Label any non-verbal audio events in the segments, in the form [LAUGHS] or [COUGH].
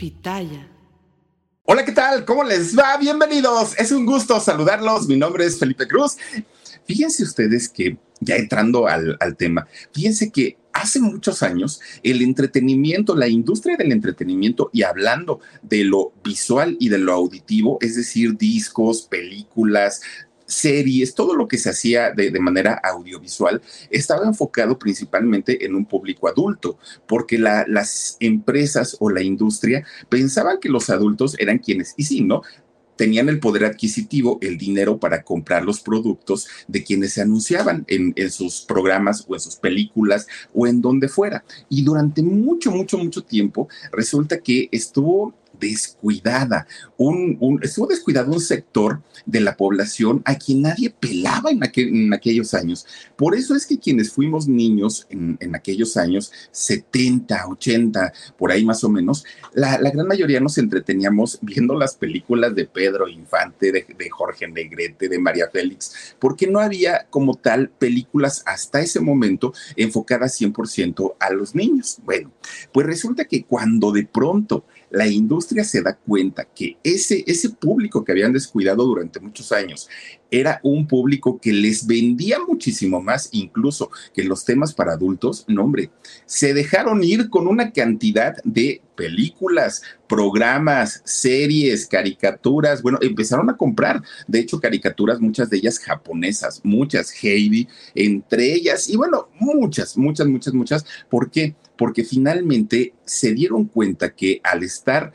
Pitaya. Hola, ¿qué tal? ¿Cómo les va? Bienvenidos. Es un gusto saludarlos. Mi nombre es Felipe Cruz. Fíjense ustedes que, ya entrando al, al tema, fíjense que hace muchos años el entretenimiento, la industria del entretenimiento y hablando de lo visual y de lo auditivo, es decir, discos, películas, series, todo lo que se hacía de, manera audiovisual estaba enfocado principalmente en un público adulto, porque las empresas o la industria pensaban que los adultos eran quienes, y sí, ¿no? tenían el poder adquisitivo, el dinero para comprar los productos de quienes se anunciaban en, en, sus programas o en sus películas o en donde fuera. Y durante mucho, mucho, mucho tiempo resulta que estuvo descuidada, un, estuvo descuidado un sector de la población a quien nadie pelaba en, en aquellos años. Por eso es que quienes fuimos niños en, aquellos años, 70, 80, por ahí más o menos, la, gran mayoría nos entreteníamos viendo las películas de Pedro Infante, de, de Jorge Negrete, de María Félix, porque no había como tal películas hasta ese momento enfocadas 100% a los niños. Bueno, pues resulta que cuando de pronto la industria se da cuenta que ese, ese público que habían descuidado durante muchos años era un público que les vendía muchísimo más, incluso que los temas para adultos, no hombre, se dejaron ir con una cantidad de películas, programas, series, caricaturas, bueno, empezaron a comprar, de hecho, caricaturas, muchas de ellas japonesas, muchas Heidi, entre ellas, y bueno, muchas, muchas, muchas, muchas, ¿por qué? Porque finalmente se dieron cuenta que al estar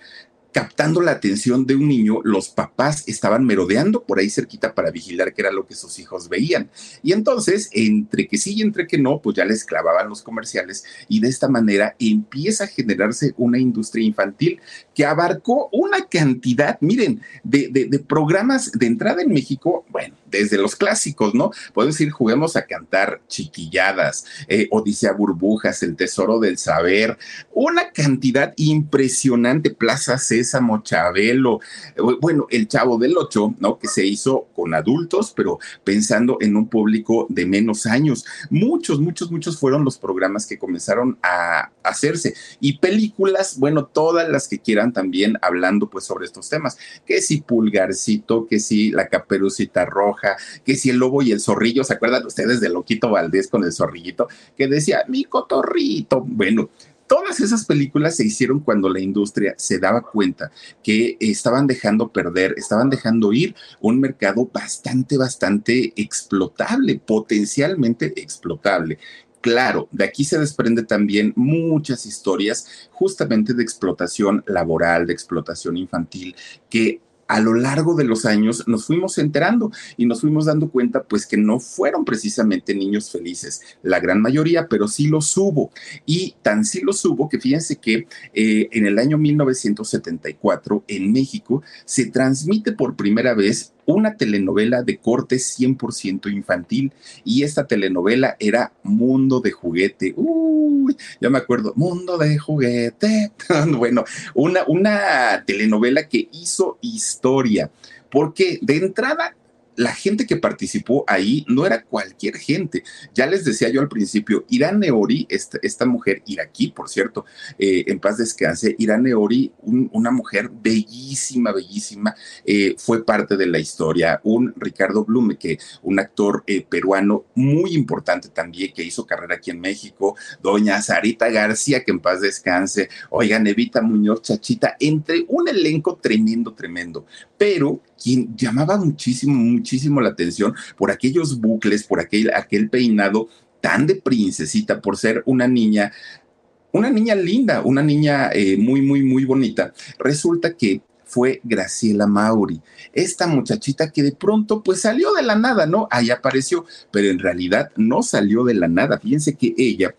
captando la atención de un niño, los papás estaban merodeando por ahí cerquita para vigilar qué era lo que sus hijos veían. Y entonces, entre que sí y entre que no, pues ya les clavaban los comerciales y de esta manera empieza a generarse una industria infantil que abarcó una cantidad, miren, de, de, programas de entrada en México, bueno, desde los clásicos, ¿no? Podemos decir, juguemos a cantar chiquilladas, eh, Odisea Burbujas, El Tesoro del Saber, una cantidad impresionante, Plaza Sésamo, Chabelo, eh, bueno, El Chavo del Ocho, ¿no? Que se hizo con adultos, pero pensando en un público de menos años. Muchos, muchos, muchos fueron los programas que comenzaron a hacerse. Y películas, bueno, todas las que quieran también hablando pues sobre estos temas. Que si Pulgarcito, que si La Caperucita Roja, que si El Lobo y el Zorrillo, ¿se acuerdan ustedes de Loquito Valdés con el zorrillito? Que decía, mi cotorrito. Bueno, Todas esas películas se hicieron cuando la industria se daba cuenta que estaban dejando perder, estaban dejando ir un mercado bastante, bastante explotable, potencialmente explotable. Claro, de aquí se desprende también muchas historias justamente de explotación laboral, de explotación infantil, que a lo largo de los años nos fuimos enterando y nos fuimos dando cuenta pues que no fueron precisamente niños felices, la gran mayoría, pero sí los hubo. Y tan sí los hubo que fíjense que eh, en el año 1974 en México se transmite por primera vez una telenovela de corte 100% infantil y esta telenovela era Mundo de Juguete. Uy, ya me acuerdo, Mundo de Juguete. [LAUGHS] bueno, una, una telenovela que hizo historia porque de entrada la gente que participó ahí no era cualquier gente. Ya les decía yo al principio, Irán Neori, esta, esta mujer iraquí, por cierto, eh, en paz descanse, Irán Neori, una mujer bellísima, bellísima, eh, fue parte de la historia. Un Ricardo Blume, que un actor eh, peruano muy importante también, que hizo carrera aquí en México, doña Sarita García, que en paz descanse, oigan, Evita Muñoz Chachita, entre un elenco tremendo, tremendo. Pero quien llamaba muchísimo, muchísimo la atención por aquellos bucles, por aquel, aquel peinado tan de princesita, por ser una niña una niña linda, una niña eh, muy, muy, muy bonita. Resulta que fue Graciela Mauri, esta muchachita que de pronto pues salió de la nada, ¿no? Ahí apareció, pero en realidad no salió de la nada. Fíjense que ella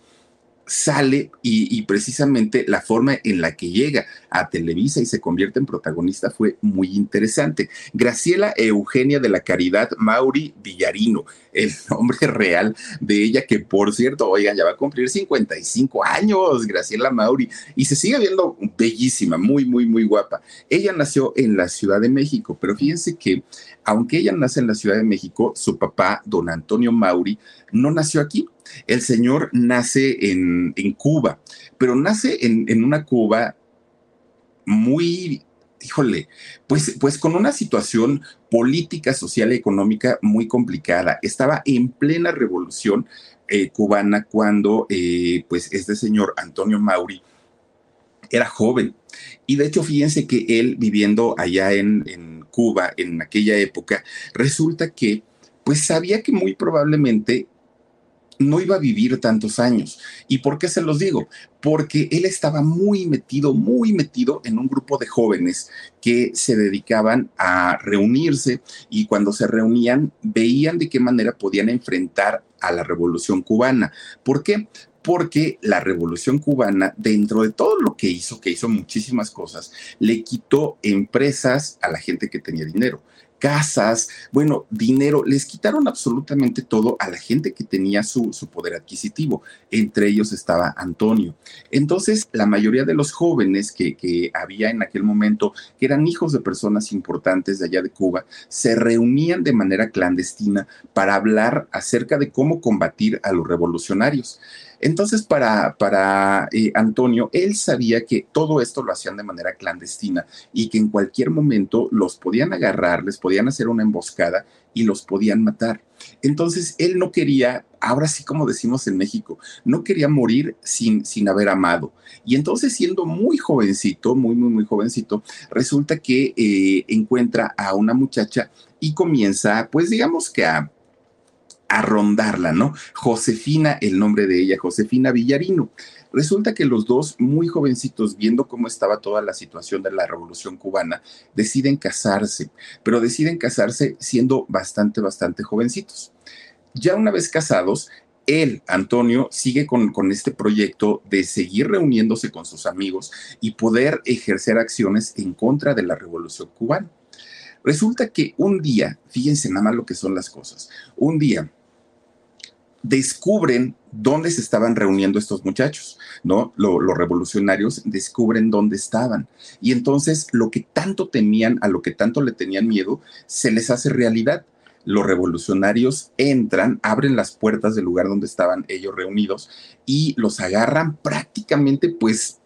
sale y, precisamente la forma en la que llega a Televisa y se convierte en protagonista fue muy interesante. Graciela Eugenia de la Caridad Mauri Villarino, el [LAUGHS] nombre real de ella, que por cierto, oigan, ya va a cumplir 55 años, Graciela Mauri, y se sigue viendo bellísima, muy, muy, muy guapa. Ella nació en la Ciudad de México, pero fíjense que aunque ella nace en la Ciudad de México, su papá, don Antonio Mauri, no nació aquí el señor nace en, Cuba, pero nace en, una Cuba muy híjole, pues, pues con una situación política, social y económica muy complicada. Estaba en plena revolución eh, cubana cuando eh, pues este señor Antonio Mauri era joven. Y de hecho, fíjense que él viviendo allá en, en Cuba en aquella época, resulta que pues sabía que muy probablemente no iba a vivir tantos años. ¿Y por qué se los digo? Porque él estaba muy metido, muy metido en un grupo de jóvenes que se dedicaban a reunirse y cuando se reunían veían de qué manera podían enfrentar a la revolución cubana. ¿Por qué? porque la revolución cubana, dentro de todo lo que hizo, que hizo muchísimas cosas, le quitó empresas a la gente que tenía dinero casas, bueno, dinero, les quitaron absolutamente todo a la gente que tenía su, poder adquisitivo. Entre ellos estaba Antonio. Entonces, la mayoría de los jóvenes que, que había en aquel momento, que eran hijos de personas importantes de allá de Cuba, se reunían de manera clandestina para hablar acerca de cómo combatir a los revolucionarios. Entonces, para, para eh, Antonio, él sabía que todo esto lo hacían de manera clandestina y que en cualquier momento los podían agarrar, les podían hacer una emboscada y los podían matar. Entonces, él no quería, ahora sí como decimos en México, no quería morir sin, sin haber amado. Y entonces, siendo muy jovencito, muy, muy, muy jovencito, resulta que eh, encuentra a una muchacha y comienza, pues digamos que a a rondarla, ¿no? Josefina, el nombre de ella, Josefina Villarino. Resulta que los dos, muy jovencitos, viendo cómo estaba toda la situación de la revolución cubana, deciden casarse, pero deciden casarse siendo bastante, bastante jovencitos. Ya una vez casados, él, Antonio, sigue con, con, este proyecto de seguir reuniéndose con sus amigos y poder ejercer acciones en contra de la revolución cubana. Resulta que un día, fíjense nada más lo que son las cosas, un día descubren dónde se estaban reuniendo estos muchachos, ¿no? los revolucionarios descubren dónde estaban. Y entonces lo que tanto temían, a lo que tanto le tenían miedo, se les hace realidad. Los revolucionarios entran, abren las puertas del lugar donde estaban ellos reunidos y los agarran prácticamente, pues,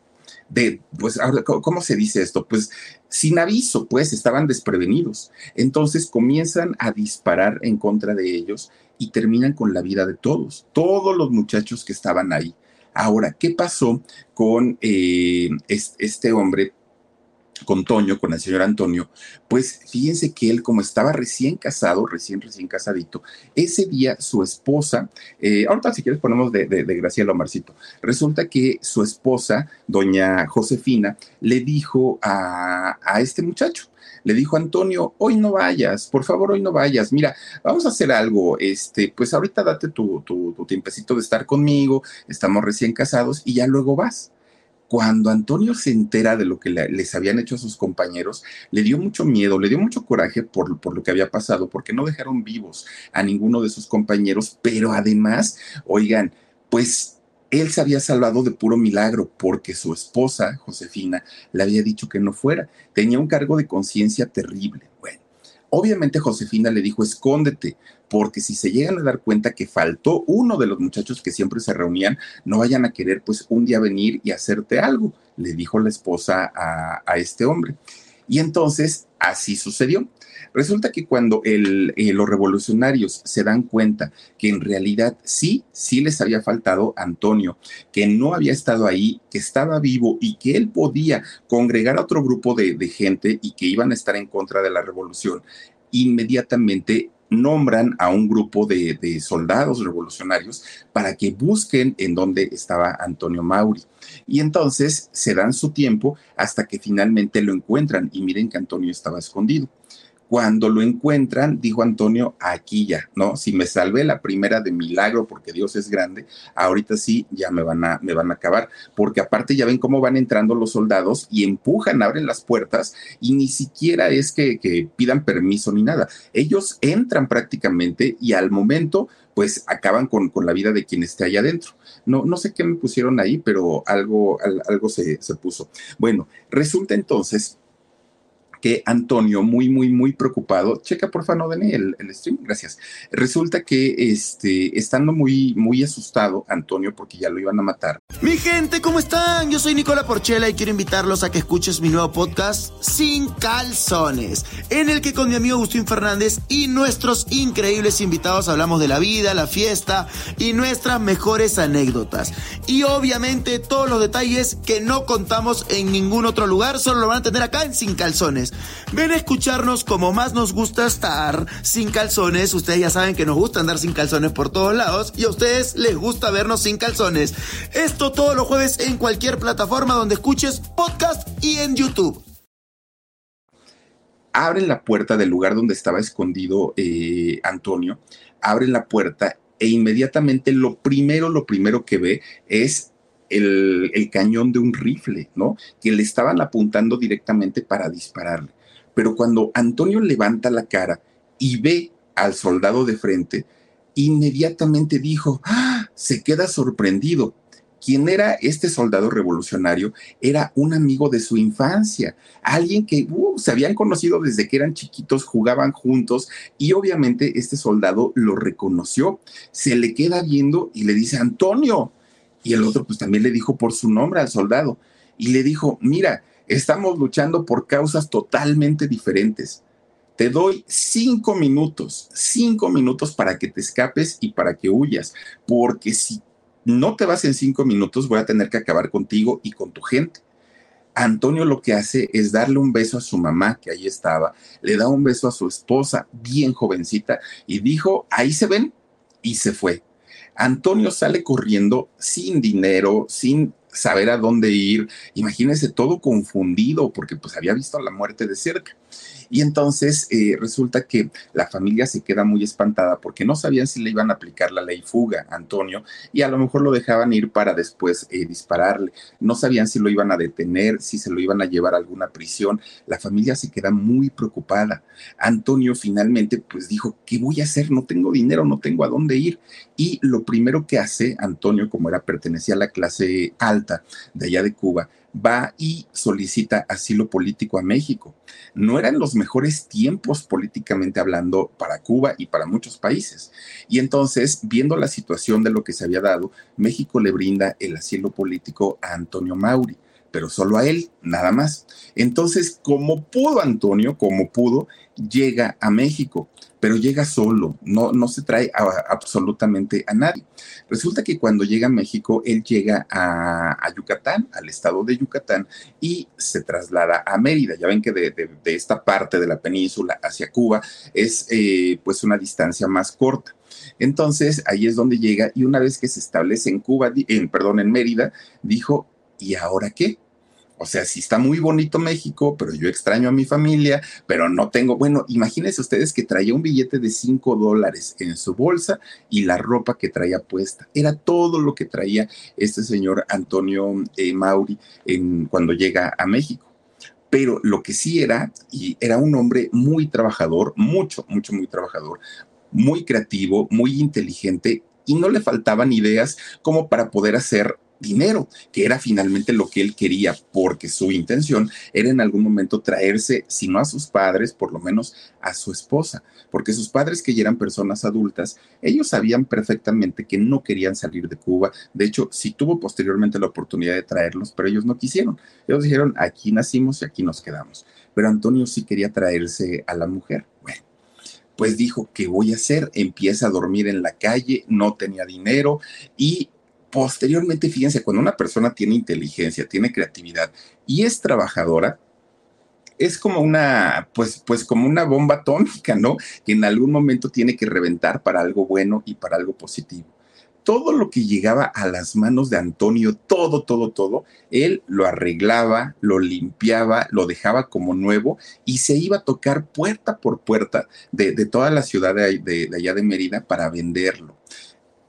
de, pues, ¿cómo se dice esto? Pues sin aviso, pues estaban desprevenidos. Entonces comienzan a disparar en contra de ellos y terminan con la vida de todos, todos los muchachos que estaban ahí. Ahora, ¿qué pasó con eh, este hombre con Toño, con el señor Antonio, pues fíjense que él como estaba recién casado, recién, recién casadito, ese día su esposa, eh, ahorita si quieres ponemos de, de, Graciela Omarcito, resulta que su esposa, doña Josefina, le dijo a, a este muchacho, le dijo Antonio, hoy no vayas, por favor, hoy no vayas. Mira, vamos a hacer algo. Este, pues ahorita date tu, tu, tu tiempecito de estar conmigo, estamos recién casados y ya luego vas. Cuando Antonio se entera de lo que les habían hecho a sus compañeros, le dio mucho miedo, le dio mucho coraje por, por lo que había pasado, porque no dejaron vivos a ninguno de sus compañeros, pero además, oigan, pues él se había salvado de puro milagro porque su esposa, Josefina, le había dicho que no fuera. Tenía un cargo de conciencia terrible. Bueno, obviamente Josefina le dijo, escóndete, porque si se llegan a dar cuenta que faltó uno de los muchachos que siempre se reunían, no vayan a querer pues un día venir y hacerte algo, le dijo la esposa a, este hombre. Y entonces así sucedió. Resulta que cuando eh, los revolucionarios se dan cuenta que en realidad sí, sí les había faltado Antonio, que no había estado ahí, que estaba vivo y que él podía congregar a otro grupo de gente y que iban a estar en contra de la revolución, inmediatamente nombran a un grupo de, soldados revolucionarios para que busquen en dónde estaba Antonio Mauri. Y entonces se dan su tiempo hasta que finalmente lo encuentran y miren que Antonio estaba escondido. Cuando lo encuentran, dijo Antonio, aquí ya, ¿no? Si me salvé la primera de milagro porque Dios es grande, ahorita sí ya me van a, me van a acabar, porque aparte ya ven cómo van entrando los soldados y empujan, abren las puertas y ni siquiera es que, pidan permiso ni nada. Ellos entran prácticamente y al momento pues acaban con, con, la vida de quien esté allá adentro. No, no sé qué me pusieron ahí, pero algo, algo se, se puso. Bueno, resulta entonces que Antonio, muy, muy, muy preocupado, checa por favor, el, el stream, gracias. Resulta que este, estando muy, muy asustado, Antonio, porque ya lo iban a matar. Mi gente, ¿cómo están? Yo soy Nicola Porchela y quiero invitarlos a que escuches mi nuevo podcast Sin Calzones, en el que con mi amigo Agustín Fernández y nuestros increíbles invitados hablamos de la vida, la fiesta y nuestras mejores anécdotas. Y obviamente todos los detalles que no contamos en ningún otro lugar, solo lo van a tener acá en Sin Calzones. Ven a escucharnos como más nos gusta estar sin calzones. Ustedes ya saben que nos gusta andar sin calzones por todos lados y a ustedes les gusta vernos sin calzones. Esto todos los jueves en cualquier plataforma donde escuches podcast y en YouTube. Abren la puerta del lugar donde estaba escondido eh, Antonio, abren la puerta e inmediatamente lo primero, lo primero que ve es el, cañón de un rifle, ¿no? Que le estaban apuntando directamente para dispararle. Pero cuando Antonio levanta la cara y ve al soldado de frente, inmediatamente dijo, ¡Ah! se queda sorprendido. ¿Quién era este soldado revolucionario? Era un amigo de su infancia, alguien que uh, se habían conocido desde que eran chiquitos, jugaban juntos y obviamente este soldado lo reconoció. Se le queda viendo y le dice, Antonio, y el otro pues también le dijo por su nombre al soldado y le dijo, mira, estamos luchando por causas totalmente diferentes. Te doy cinco minutos, cinco minutos para que te escapes y para que huyas, porque si no te vas en cinco minutos voy a tener que acabar contigo y con tu gente. Antonio lo que hace es darle un beso a su mamá, que ahí estaba, le da un beso a su esposa, bien jovencita, y dijo, ahí se ven, y se fue. Antonio sale corriendo sin dinero, sin saber a dónde ir. Imagínense todo confundido porque pues había visto la muerte de cerca. Y entonces eh, resulta que la familia se queda muy espantada porque no sabían si le iban a aplicar la ley fuga a Antonio y a lo mejor lo dejaban ir para después eh, dispararle. No sabían si lo iban a detener, si se lo iban a llevar a alguna prisión. La familia se queda muy preocupada. Antonio finalmente pues dijo, ¿qué voy a hacer? No tengo dinero, no tengo a dónde ir. Y lo primero que hace Antonio, como era pertenecía a la clase alta de allá de Cuba, va y solicita asilo político a México. No eran los mejores tiempos políticamente hablando para Cuba y para muchos países. Y entonces, viendo la situación de lo que se había dado, México le brinda el asilo político a Antonio Mauri pero solo a él, nada más. Entonces, como pudo Antonio, como pudo, llega a México pero llega solo, no, no se trae absolutamente a nadie. Resulta que cuando llega a México, él llega a, Yucatán, al estado de Yucatán, y se traslada a Mérida. Ya ven que de, esta parte de la península hacia Cuba es eh, pues una distancia más corta. Entonces ahí es donde llega y una vez que se establece en Cuba, en, perdón, en Mérida, dijo, ¿y ahora qué? O sea, sí está muy bonito México, pero yo extraño a mi familia, pero no tengo, bueno, imagínense ustedes que traía un billete de 5 dólares en su bolsa y la ropa que traía puesta. Era todo lo que traía este señor Antonio eh, Mauri cuando llega a México. Pero lo que sí era, y era un hombre muy trabajador, mucho, mucho, muy trabajador, muy creativo, muy inteligente y no le faltaban ideas como para poder hacer dinero, que era finalmente lo que él quería, porque su intención era en algún momento traerse, si no a sus padres, por lo menos a su esposa, porque sus padres que ya eran personas adultas, ellos sabían perfectamente que no querían salir de Cuba, de hecho, sí tuvo posteriormente la oportunidad de traerlos, pero ellos no quisieron, ellos dijeron, aquí nacimos y aquí nos quedamos, pero Antonio sí quería traerse a la mujer, bueno pues dijo, ¿qué voy a hacer? Empieza a dormir en la calle, no tenía dinero y posteriormente, fíjense, cuando una persona tiene inteligencia, tiene creatividad y es trabajadora, es como una, pues, pues como una bomba atómica, ¿no? Que en algún momento tiene que reventar para algo bueno y para algo positivo. Todo lo que llegaba a las manos de Antonio, todo, todo, todo, él lo arreglaba, lo limpiaba, lo dejaba como nuevo y se iba a tocar puerta por puerta de, toda la ciudad de allá de Mérida para venderlo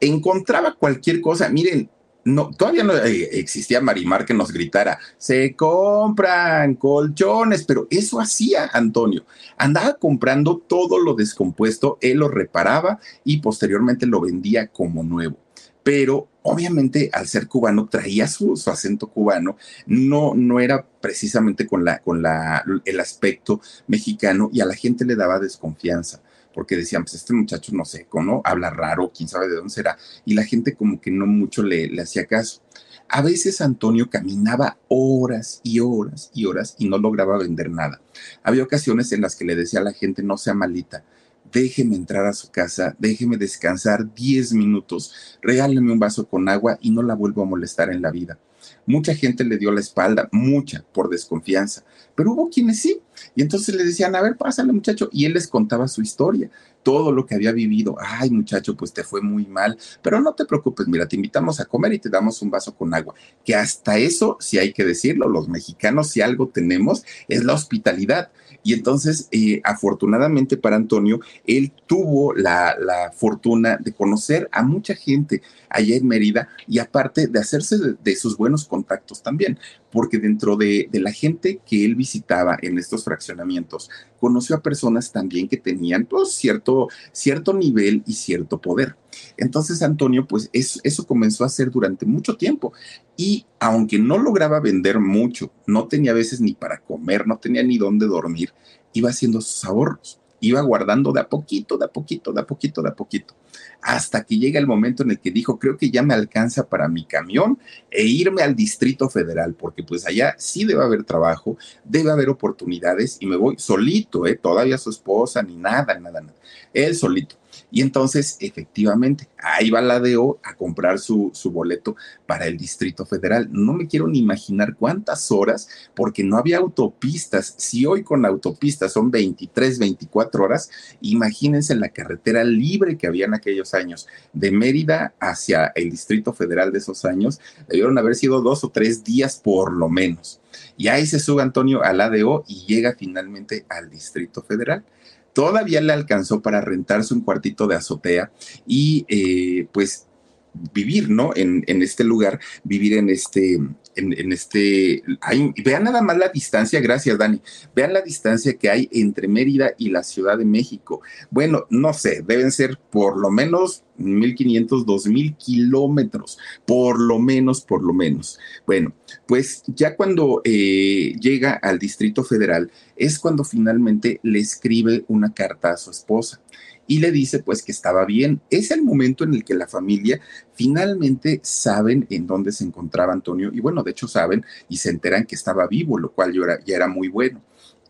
encontraba cualquier cosa. Miren, no, todavía no eh, existía Marimar que nos gritara, se compran colchones, pero eso hacía Antonio. Andaba comprando todo lo descompuesto, él lo reparaba y posteriormente lo vendía como nuevo. Pero obviamente al ser cubano traía su, acento cubano, no, no era precisamente con, la, con la, el aspecto mexicano y a la gente le daba desconfianza porque decían, pues este muchacho no sé, ¿no? Habla raro, quién sabe de dónde será, y la gente como que no mucho le, le hacía caso. A veces Antonio caminaba horas y horas y horas y no lograba vender nada. Había ocasiones en las que le decía a la gente, no sea malita, déjeme entrar a su casa, déjeme descansar 10 minutos, regáleme un vaso con agua y no la vuelvo a molestar en la vida. Mucha gente le dio la espalda, mucha, por desconfianza, pero hubo quienes sí. Y entonces le decían, a ver, pásale muchacho, y él les contaba su historia, todo lo que había vivido. Ay muchacho, pues te fue muy mal, pero no te preocupes, mira, te invitamos a comer y te damos un vaso con agua. Que hasta eso, si hay que decirlo, los mexicanos, si algo tenemos, es la hospitalidad. Y entonces, eh, afortunadamente para Antonio, él tuvo la, fortuna de conocer a mucha gente allá en Mérida y aparte de hacerse de, sus buenos contactos también, porque dentro de, la gente que él visitaba en estos fraccionamientos, conoció a personas también que tenían pues, cierto, cierto nivel y cierto poder. Entonces Antonio, pues eso, eso comenzó a hacer durante mucho tiempo y aunque no lograba vender mucho, no tenía a veces ni para comer, no tenía ni dónde dormir, iba haciendo sus ahorros, iba guardando de a poquito, de a poquito, de a poquito, de a poquito, hasta que llega el momento en el que dijo, creo que ya me alcanza para mi camión e irme al Distrito Federal, porque pues allá sí debe haber trabajo, debe haber oportunidades y me voy solito, ¿eh? todavía su esposa, ni nada, nada, nada, él solito. Y entonces, efectivamente, ahí va la DO a comprar su, su, boleto para el Distrito Federal. No me quiero ni imaginar cuántas horas, porque no había autopistas. Si hoy con autopistas son 23, 24 horas, imagínense la carretera libre que había en aquellos años, de Mérida hacia el Distrito Federal de esos años, debieron haber sido dos o tres días por lo menos. Y ahí se sube Antonio al ADO y llega finalmente al Distrito Federal todavía le alcanzó para rentarse un cuartito de azotea y eh, pues vivir, ¿no? En, este lugar, vivir en este, en, este, vean nada más la distancia, gracias Dani, vean la distancia que hay entre Mérida y la Ciudad de México. Bueno, no sé, deben ser por lo menos 1500, 2000 kilómetros, por lo menos, por lo menos. Bueno, pues ya cuando eh, llega al Distrito Federal es cuando finalmente le escribe una carta a su esposa y le dice pues que estaba bien. Es el momento en el que la familia finalmente saben en dónde se encontraba Antonio y bueno, de hecho saben y se enteran que estaba vivo, lo cual ya era, muy bueno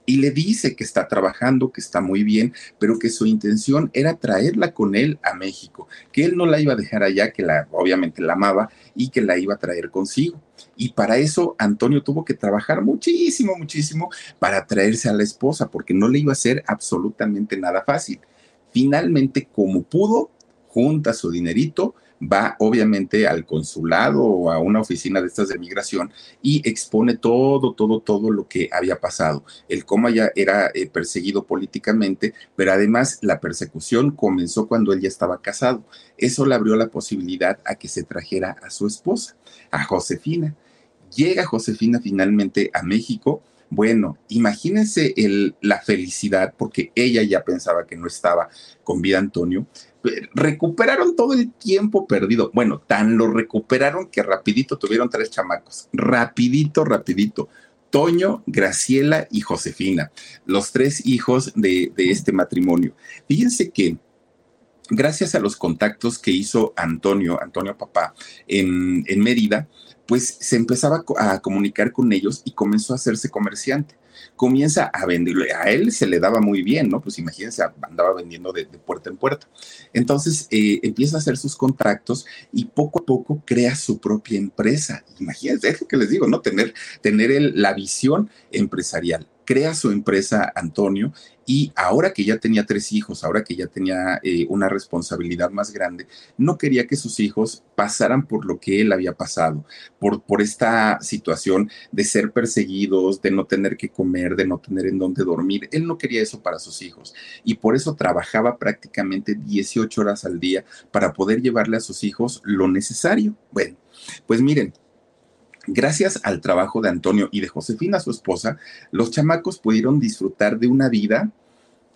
y le dice que está trabajando, que está muy bien, pero que su intención era traerla con él a México, que él no la iba a dejar allá, que la obviamente la amaba y que la iba a traer consigo. Y para eso Antonio tuvo que trabajar muchísimo, muchísimo para traerse a la esposa, porque no le iba a ser absolutamente nada fácil. Finalmente, como pudo, junta su dinerito, va obviamente al consulado o a una oficina de estas de migración y expone todo, todo, todo lo que había pasado. El cómo ya era eh, perseguido políticamente, pero además la persecución comenzó cuando él ya estaba casado. Eso le abrió la posibilidad a que se trajera a su esposa, a Josefina. Llega Josefina finalmente a México bueno, imagínense la felicidad, porque ella ya pensaba que no estaba con vida Antonio. Recuperaron todo el tiempo perdido. Bueno, tan lo recuperaron que rapidito tuvieron tres chamacos. Rapidito, rapidito. Toño, Graciela y Josefina, los tres hijos de, este matrimonio. Fíjense que gracias a los contactos que hizo Antonio, Antonio Papá, en, en Mérida, pues se empezaba a comunicar con ellos y comenzó a hacerse comerciante. Comienza a venderle, a él se le daba muy bien, ¿no? Pues imagínense, andaba vendiendo de, puerta en puerta. Entonces eh, empieza a hacer sus contactos y poco a poco crea su propia empresa. Imagínense, es lo que les digo, ¿no? Tener, tener la visión empresarial crea su empresa Antonio y ahora que ya tenía tres hijos, ahora que ya tenía eh, una responsabilidad más grande, no quería que sus hijos pasaran por lo que él había pasado, por, por esta situación de ser perseguidos, de no tener que comer, de no tener en dónde dormir. Él no quería eso para sus hijos y por eso trabajaba prácticamente 18 horas al día para poder llevarle a sus hijos lo necesario. Bueno, pues miren, Gracias al trabajo de Antonio y de Josefina, su esposa, los chamacos pudieron disfrutar de una vida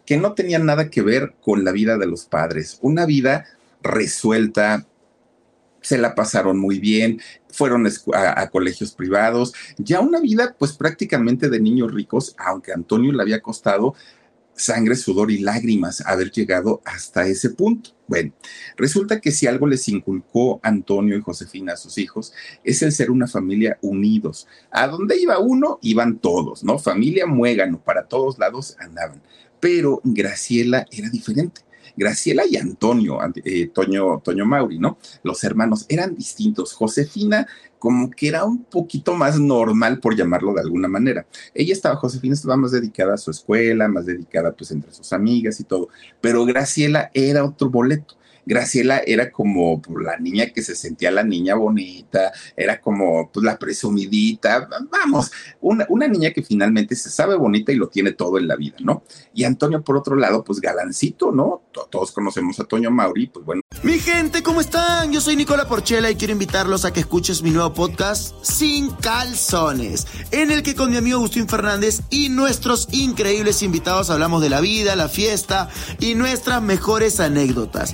que no tenía nada que ver con la vida de los padres, una vida resuelta, se la pasaron muy bien, fueron a, colegios privados, ya una vida pues prácticamente de niños ricos, aunque Antonio le había costado sangre, sudor y lágrimas haber llegado hasta ese punto. Bueno, resulta que si algo les inculcó Antonio y Josefina a sus hijos es el ser una familia unidos. A donde iba uno, iban todos, ¿no? Familia muégano, para todos lados andaban. Pero Graciela era diferente. Graciela y Antonio, eh, Toño, Toño Mauri, ¿no? Los hermanos eran distintos. Josefina como que era un poquito más normal, por llamarlo de alguna manera. Ella estaba, Josefina estaba más dedicada a su escuela, más dedicada pues entre sus amigas y todo, pero Graciela era otro boleto. Graciela era como pues, la niña que se sentía la niña bonita, era como pues, la presumidita, vamos, una, una, niña que finalmente se sabe bonita y lo tiene todo en la vida, ¿no? Y Antonio, por otro lado, pues galancito, ¿no? Todos conocemos a Toño Mauri, pues bueno. Mi gente, ¿cómo están? Yo soy Nicola Porchela y quiero invitarlos a que escuches mi nuevo podcast Sin Calzones, en el que con mi amigo Agustín Fernández y nuestros increíbles invitados hablamos de la vida, la fiesta y nuestras mejores anécdotas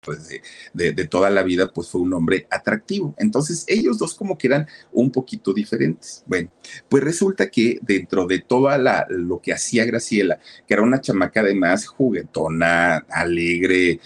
pues de, toda la vida, pues fue un hombre atractivo. Entonces ellos dos como que eran un poquito diferentes. Bueno, pues resulta que dentro de toda la, lo que hacía Graciela, que era una chamaca además juguetona, alegre,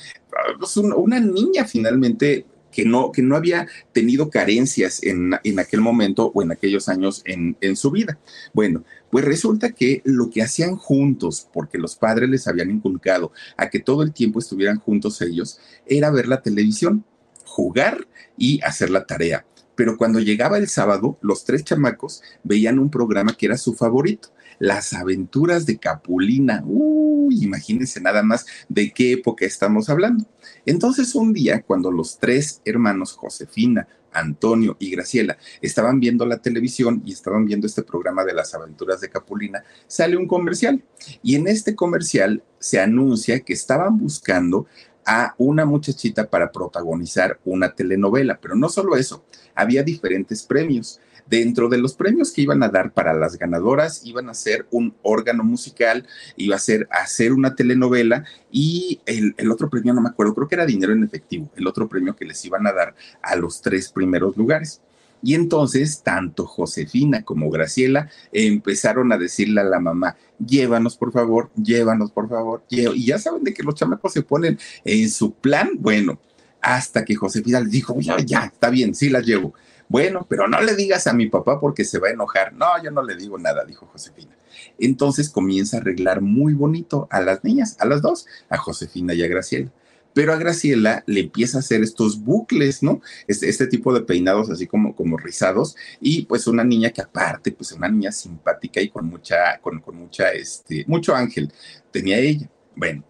pues una niña finalmente que no, que no había tenido carencias en, en, aquel momento o en aquellos años en, en su vida. Bueno, pues resulta que lo que hacían juntos, porque los padres les habían inculcado a que todo el tiempo estuvieran juntos ellos, era ver la televisión, jugar y hacer la tarea. Pero cuando llegaba el sábado, los tres chamacos veían un programa que era su favorito, Las aventuras de Capulina. Uy, imagínense nada más de qué época estamos hablando. Entonces un día, cuando los tres hermanos, Josefina, Antonio y Graciela estaban viendo la televisión y estaban viendo este programa de las aventuras de Capulina, sale un comercial. Y en este comercial se anuncia que estaban buscando a una muchachita para protagonizar una telenovela. Pero no solo eso, había diferentes premios. Dentro de los premios que iban a dar para las ganadoras, iban a ser un órgano musical, iba a ser hacer una telenovela y el, el, otro premio, no me acuerdo, creo que era dinero en efectivo, el otro premio que les iban a dar a los tres primeros lugares. Y entonces, tanto Josefina como Graciela empezaron a decirle a la mamá, llévanos por favor, llévanos por favor. Y ya saben de que los chamacos se ponen en su plan, bueno, hasta que Josefina le dijo, ya, ya, está bien, sí las llevo. Bueno, pero no le digas a mi papá porque se va a enojar. No, yo no le digo nada, dijo Josefina. Entonces comienza a arreglar muy bonito a las niñas, a las dos, a Josefina y a Graciela pero a Graciela le empieza a hacer estos bucles, ¿no? Este, tipo de peinados así como, como rizados y pues una niña que aparte, pues una niña simpática y con mucha, con, con mucha, este, mucho ángel tenía ella. Bueno,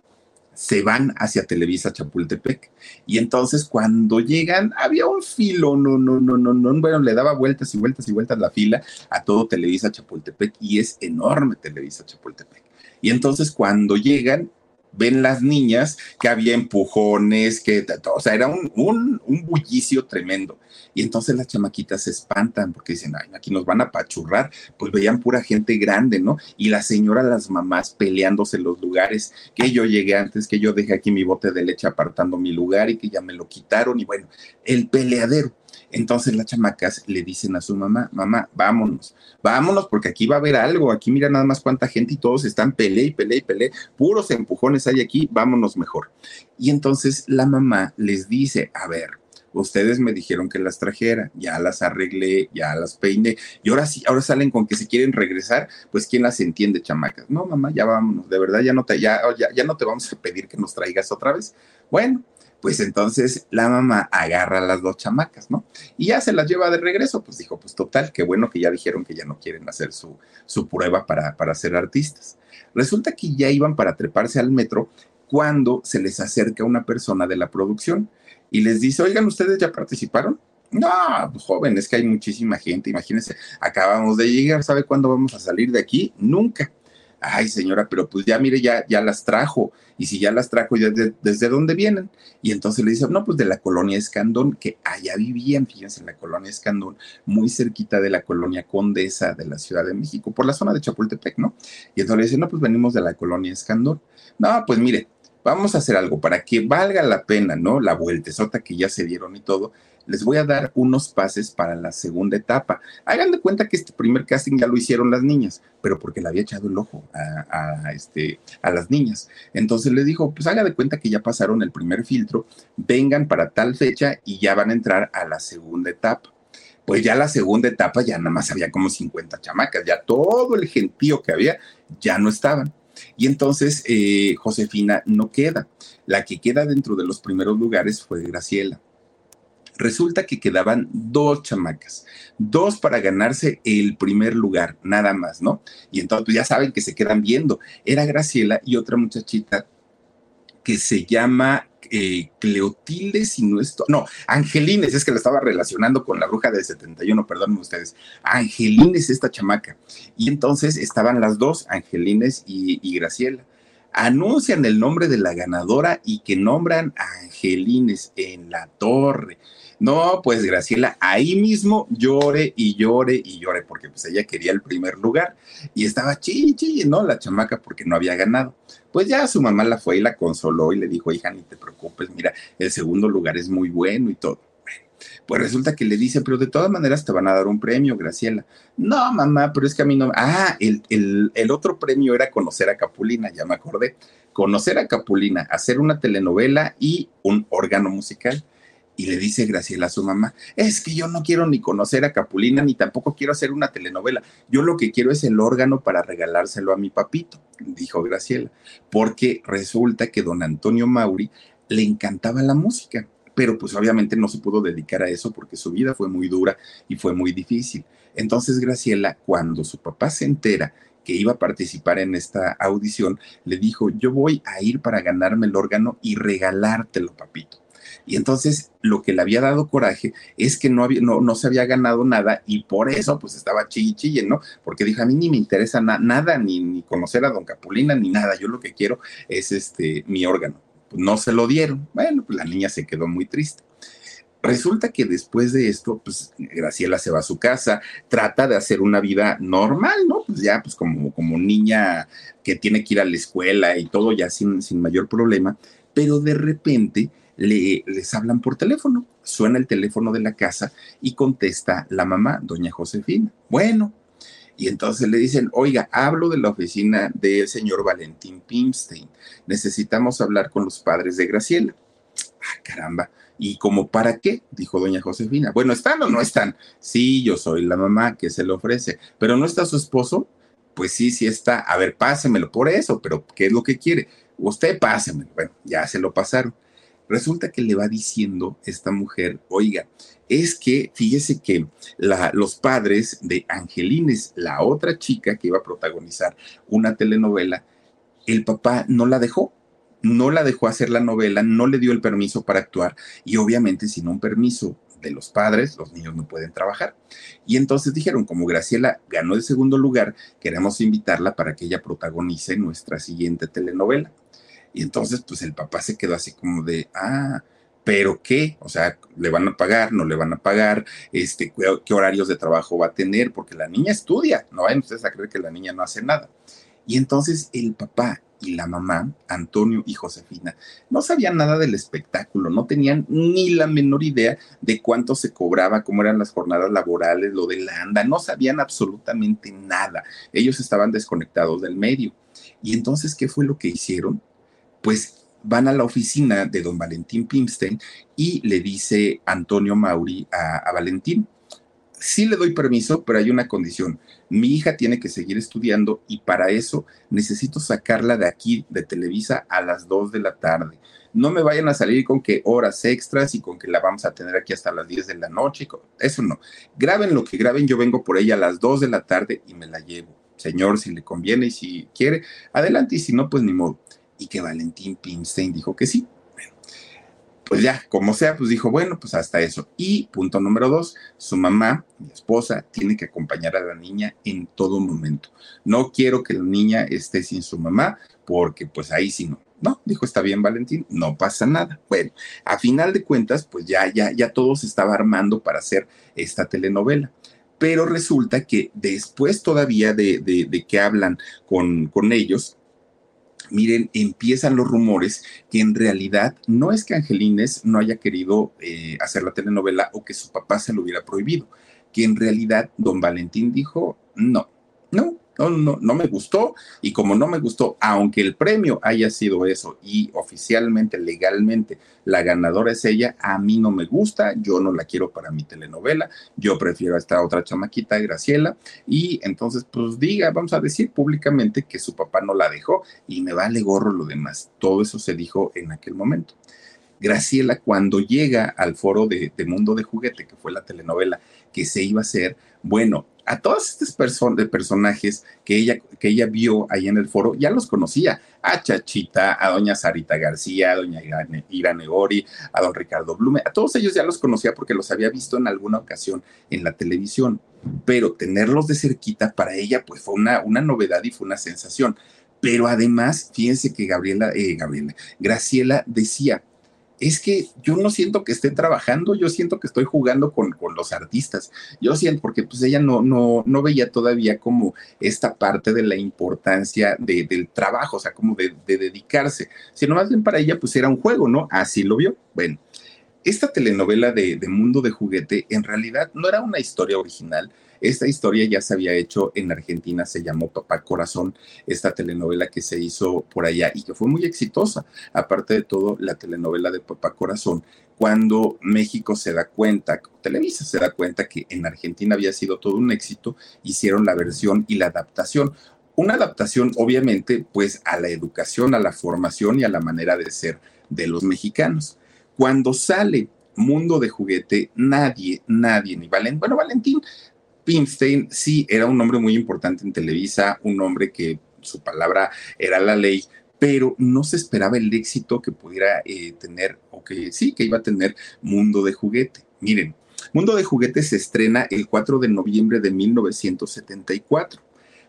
se van hacia Televisa Chapultepec. Y entonces cuando llegan, había un filo, no, no, no, no, no, bueno, le daba vueltas y vueltas y vueltas la fila a todo Televisa Chapultepec y es enorme Televisa Chapultepec. Y entonces cuando llegan, ven las niñas que había empujones, que, o sea, era un, un, un, bullicio tremendo. Y entonces las chamaquitas se espantan porque dicen, ay, aquí nos van a pachurrar. Pues veían pura gente grande, ¿no? Y la señora, las mamás peleándose en los lugares, que yo llegué antes, que yo dejé aquí mi bote de leche apartando mi lugar y que ya me lo quitaron. Y bueno, el peleadero. Entonces las chamacas le dicen a su mamá, mamá, vámonos, vámonos porque aquí va a haber algo, aquí mira nada más cuánta gente y todos están pele y pele y pele, puros empujones hay aquí, vámonos mejor. Y entonces la mamá les dice, a ver, ustedes me dijeron que las trajera, ya las arreglé, ya las peiné, y ahora sí, ahora salen con que si quieren regresar, pues quién las entiende, chamacas. No, mamá, ya vámonos, de verdad ya no te, ya, ya, ya no te vamos a pedir que nos traigas otra vez. Bueno, pues entonces la mamá agarra a las dos chamacas, ¿no? Y ya se las lleva de regreso, pues dijo, pues total, qué bueno que ya dijeron que ya no quieren hacer su, su prueba para, para ser artistas. Resulta que ya iban para treparse al metro cuando se les acerca una persona de la producción y les dice, oigan, ¿ustedes ya participaron? No, pues, joven, es que hay muchísima gente, imagínense, acabamos de llegar, ¿sabe cuándo vamos a salir de aquí? Nunca. Ay, señora, pero pues ya mire, ya, ya las trajo. Y si ya las trajo, ya ¿desde dónde vienen? Y entonces le dice, no, pues de la colonia Escandón, que allá vivían, fíjense, en la colonia Escandón, muy cerquita de la colonia Condesa de la Ciudad de México, por la zona de Chapultepec, ¿no? Y entonces le dice, no, pues venimos de la colonia Escandón. No, pues mire, vamos a hacer algo para que valga la pena, ¿no? La vueltezota que ya se dieron y todo les voy a dar unos pases para la segunda etapa. Hagan de cuenta que este primer casting ya lo hicieron las niñas, pero porque le había echado el ojo a, este, a las niñas. Entonces le dijo, pues haga de cuenta que ya pasaron el primer filtro, vengan para tal fecha y ya van a entrar a la segunda etapa. Pues ya la segunda etapa ya nada más había como 50 chamacas, ya todo el gentío que había ya no estaban. Y entonces eh, Josefina no queda. La que queda dentro de los primeros lugares fue Graciela. Resulta que quedaban dos chamacas, dos para ganarse el primer lugar, nada más, ¿no? Y entonces ya saben que se quedan viendo. Era Graciela y otra muchachita que se llama eh, Cleotilde, si no esto, no, Angelines, es que la estaba relacionando con la bruja del 71, perdónenme ustedes. Angelines, esta chamaca. Y entonces estaban las dos, Angelines y, y Graciela anuncian el nombre de la ganadora y que nombran a Angelines en la torre. No, pues Graciela ahí mismo llore y llore y llore porque pues ella quería el primer lugar y estaba chichi, ¿no? La chamaca porque no había ganado. Pues ya su mamá la fue y la consoló y le dijo, hija, ni te preocupes, mira, el segundo lugar es muy bueno y todo. Pues resulta que le dice, pero de todas maneras te van a dar un premio, Graciela. No, mamá, pero es que a mí no. Ah, el, el, el otro premio era conocer a Capulina, ya me acordé. Conocer a Capulina, hacer una telenovela y un órgano musical. Y le dice Graciela a su mamá, es que yo no quiero ni conocer a Capulina, ni tampoco quiero hacer una telenovela. Yo lo que quiero es el órgano para regalárselo a mi papito, dijo Graciela, porque resulta que don Antonio Mauri le encantaba la música, pero pues obviamente no se pudo dedicar a eso porque su vida fue muy dura y fue muy difícil. Entonces Graciela, cuando su papá se entera que iba a participar en esta audición, le dijo, yo voy a ir para ganarme el órgano y regalártelo, papito. Y entonces lo que le había dado coraje es que no, había, no, no se había ganado nada y por eso pues estaba chille, ¿no? Porque dijo, a mí ni me interesa nada, ni, ni conocer a don Capulina, ni nada, yo lo que quiero es este, mi órgano. No se lo dieron. Bueno, pues la niña se quedó muy triste. Resulta que después de esto, pues Graciela se va a su casa, trata de hacer una vida normal, ¿no? Pues ya, pues como, como niña que tiene que ir a la escuela y todo ya sin, sin mayor problema, pero de repente les hablan por teléfono. Suena el teléfono de la casa y contesta la mamá, doña Josefina. Bueno, y entonces le dicen, oiga, hablo de la oficina del señor Valentín Pimstein. Necesitamos hablar con los padres de Graciela. Ah, caramba. ¿Y como para qué? Dijo doña Josefina. Bueno, ¿están o no [LAUGHS] están? Sí, yo soy la mamá que se le ofrece. ¿Pero no está su esposo? Pues sí, sí está. A ver, pásemelo por eso, pero ¿qué es lo que quiere? Usted pásemelo. Bueno, ya se lo pasaron. Resulta que le va diciendo esta mujer, oiga, es que fíjese que los padres de Angelines, la otra chica que iba a protagonizar una telenovela, el papá no la dejó, no la dejó hacer la novela, no le dio el permiso para actuar y obviamente sin un permiso de los padres, los niños no pueden trabajar. Y entonces dijeron, como Graciela ganó el segundo lugar, queremos invitarla para que ella protagonice nuestra siguiente telenovela. Y entonces, pues el papá se quedó así como de, ah, pero qué, o sea, le van a pagar, no le van a pagar, este, qué horarios de trabajo va a tener, porque la niña estudia, no vayan ustedes a creer que la niña no hace nada. Y entonces el papá y la mamá, Antonio y Josefina, no sabían nada del espectáculo, no tenían ni la menor idea de cuánto se cobraba, cómo eran las jornadas laborales, lo de la anda, no sabían absolutamente nada. Ellos estaban desconectados del medio. Y entonces, ¿qué fue lo que hicieron? Pues van a la oficina de don Valentín Pimstein y le dice Antonio Mauri a, Valentín, sí le doy permiso, pero hay una condición. Mi hija tiene que seguir estudiando y para eso necesito sacarla de aquí, de Televisa, a las 2 de la tarde. No me vayan a salir con que horas extras y con que la vamos a tener aquí hasta las 10 de la noche. Eso no. Graben lo que graben, yo vengo por ella a las 2 de la tarde y me la llevo. Señor, si le conviene y si quiere, adelante y si no, pues ni modo y que Valentín Pimstein dijo que sí. pues ya, como sea, pues dijo, bueno, pues hasta eso. Y punto número dos, su mamá, mi esposa, tiene que acompañar a la niña en todo momento. No quiero que la niña esté sin su mamá, porque pues ahí sí no. No, dijo, está bien, Valentín, no pasa nada. Bueno, a final de cuentas, pues ya, ya, ya todo se estaba armando para hacer esta telenovela pero resulta que después todavía de, de, que hablan con, con ellos, miren, empiezan los rumores que en realidad no es que Angelines no haya querido eh, hacer la telenovela o que su papá se lo hubiera prohibido, que en realidad don Valentín dijo, no, no, no, no, no me gustó y como no me gustó, aunque el premio haya sido eso y oficialmente, legalmente, la ganadora es ella, a mí no me gusta, yo no la quiero para mi telenovela, yo prefiero a esta otra chamaquita, Graciela, y entonces pues diga, vamos a decir públicamente que su papá no la dejó y me vale gorro lo demás. Todo eso se dijo en aquel momento. Graciela, cuando llega al foro de, Mundo de Juguete, que fue la telenovela que se iba a hacer, bueno, a todos estos personajes que ella, que ella vio ahí en el foro, ya los conocía. A Chachita, a doña Sarita García, a doña Ira Negori, a don Ricardo Blume, a todos ellos ya los conocía porque los había visto en alguna ocasión en la televisión. Pero tenerlos de cerquita para ella, pues fue una, una novedad y fue una sensación. Pero además, fíjense que Gabriela, eh, Gabriela, Graciela decía, es que yo no siento que esté trabajando, yo siento que estoy jugando con, los artistas. Yo siento, porque pues ella no, no, no veía todavía como esta parte de la importancia del trabajo, o sea, como de, dedicarse, sino más bien para ella pues era un juego, ¿no? Así lo vio. Bueno, esta telenovela de, de Mundo de Juguete en realidad no era una historia original, esta historia ya se había hecho en Argentina, se llamó Papá Corazón, esta telenovela que se hizo por allá y que fue muy exitosa. Aparte de todo, la telenovela de Papá Corazón, cuando México se da cuenta, Televisa se da cuenta que en Argentina había sido todo un éxito, hicieron la versión y la adaptación una adaptación obviamente pues a la educación, a la formación y a la manera de ser de los mexicanos. Cuando sale Mundo de Juguete, nadie, nadie, ni Valentín, bueno, Valentín Pimstein sí era un hombre muy importante en Televisa, un hombre que su palabra era la ley, pero no se esperaba el éxito que pudiera eh, tener, o que sí, que iba a tener Mundo de Juguete. Miren, Mundo de Juguete se estrena el 4 de noviembre de 1974,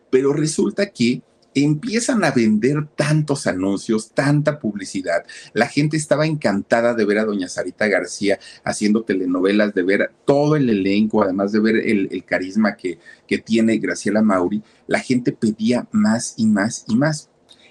pero resulta que empiezan a vender tantos anuncios, tanta publicidad. La gente estaba encantada de ver a doña Sarita García haciendo telenovelas, de ver todo el elenco, además de ver el, carisma que, que tiene Graciela Mauri. La gente pedía más y más y más.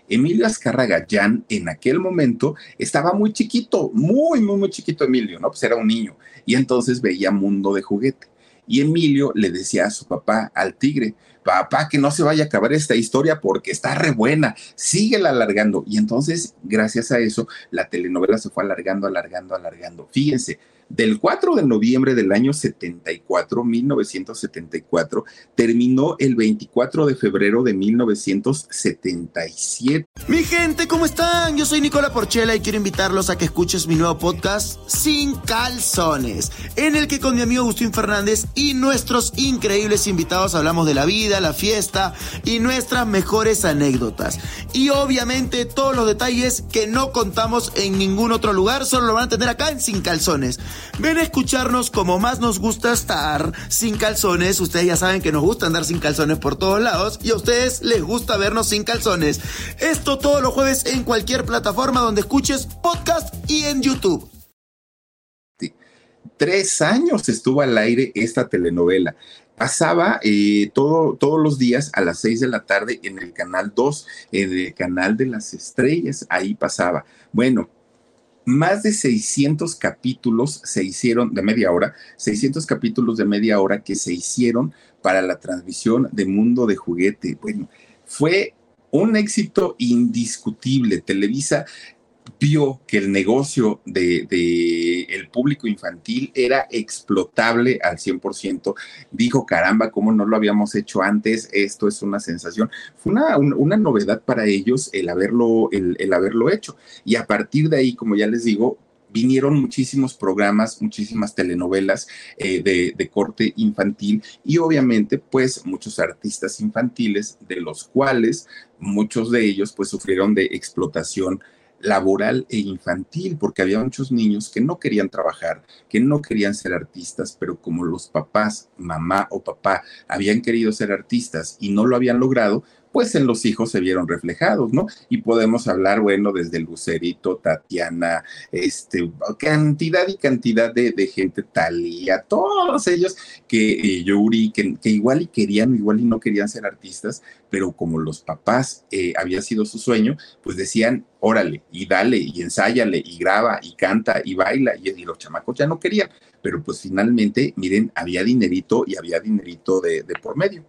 Emilio Azcárraga Gallán en aquel momento estaba muy chiquito, muy, muy, muy chiquito Emilio, ¿no? Pues era un niño. Y entonces veía Mundo de Juguete. Y Emilio le decía a su papá, al tigre, papá, que no se vaya a acabar esta historia porque está re buena, síguela alargando. Y entonces, gracias a eso, la telenovela se fue alargando, alargando, alargando. Fíjense, del 4 de noviembre del año 74, 1974, terminó el 24 de febrero de 1977. Mi gente, ¿cómo están? Yo soy Nicola Porchela y quiero invitarlos a que escuches mi nuevo podcast Sin Calzones, en el que con mi amigo Agustín Fernández y nuestros increíbles invitados hablamos de la vida, la fiesta y nuestras mejores anécdotas. Y obviamente todos los detalles que no contamos en ningún otro lugar, solo lo van a tener acá en Sin Calzones. Ven a escucharnos como más nos gusta estar sin calzones. Ustedes ya saben que nos gusta andar sin calzones por todos lados y a ustedes les gusta vernos sin calzones. Esto todos los jueves en cualquier plataforma donde escuches podcast y en YouTube. Tres años estuvo al aire esta telenovela pasaba eh, todo, todos los días a las seis de la tarde en el canal 2, en el canal de las estrellas, ahí pasaba. Bueno, más de 600 capítulos se hicieron de media hora, 600 capítulos de media hora que se hicieron para la transmisión de Mundo de Juguete. Bueno, fue un éxito indiscutible. Televisa vio que el negocio de, el público infantil era explotable al 100%, dijo, caramba, ¿cómo no lo habíamos hecho antes? Esto es una sensación. Fue una, una novedad para ellos el haberlo, el, haberlo hecho. Y a partir de ahí, como ya les digo, vinieron muchísimos programas, muchísimas telenovelas eh, de, de, corte infantil y obviamente pues muchos artistas infantiles de los cuales muchos de ellos pues sufrieron de explotación laboral e infantil, porque había muchos niños que no querían trabajar, que no querían ser artistas, pero como los papás, mamá o papá, habían querido ser artistas y no lo habían logrado, pues en los hijos se vieron reflejados, ¿no? Y podemos hablar, bueno, desde Lucerito, Tatiana, este, cantidad y cantidad de, gente, Talía, todos ellos que eh, Yuri, que, igual y querían, igual y no querían ser artistas, pero como los papás eh, había sido su sueño, pues decían, órale, y dale, y ensáyale, y graba, y canta, y baila, y, y los chamacos ya no querían, pero pues finalmente, miren, había dinerito y había dinerito de, de por medio.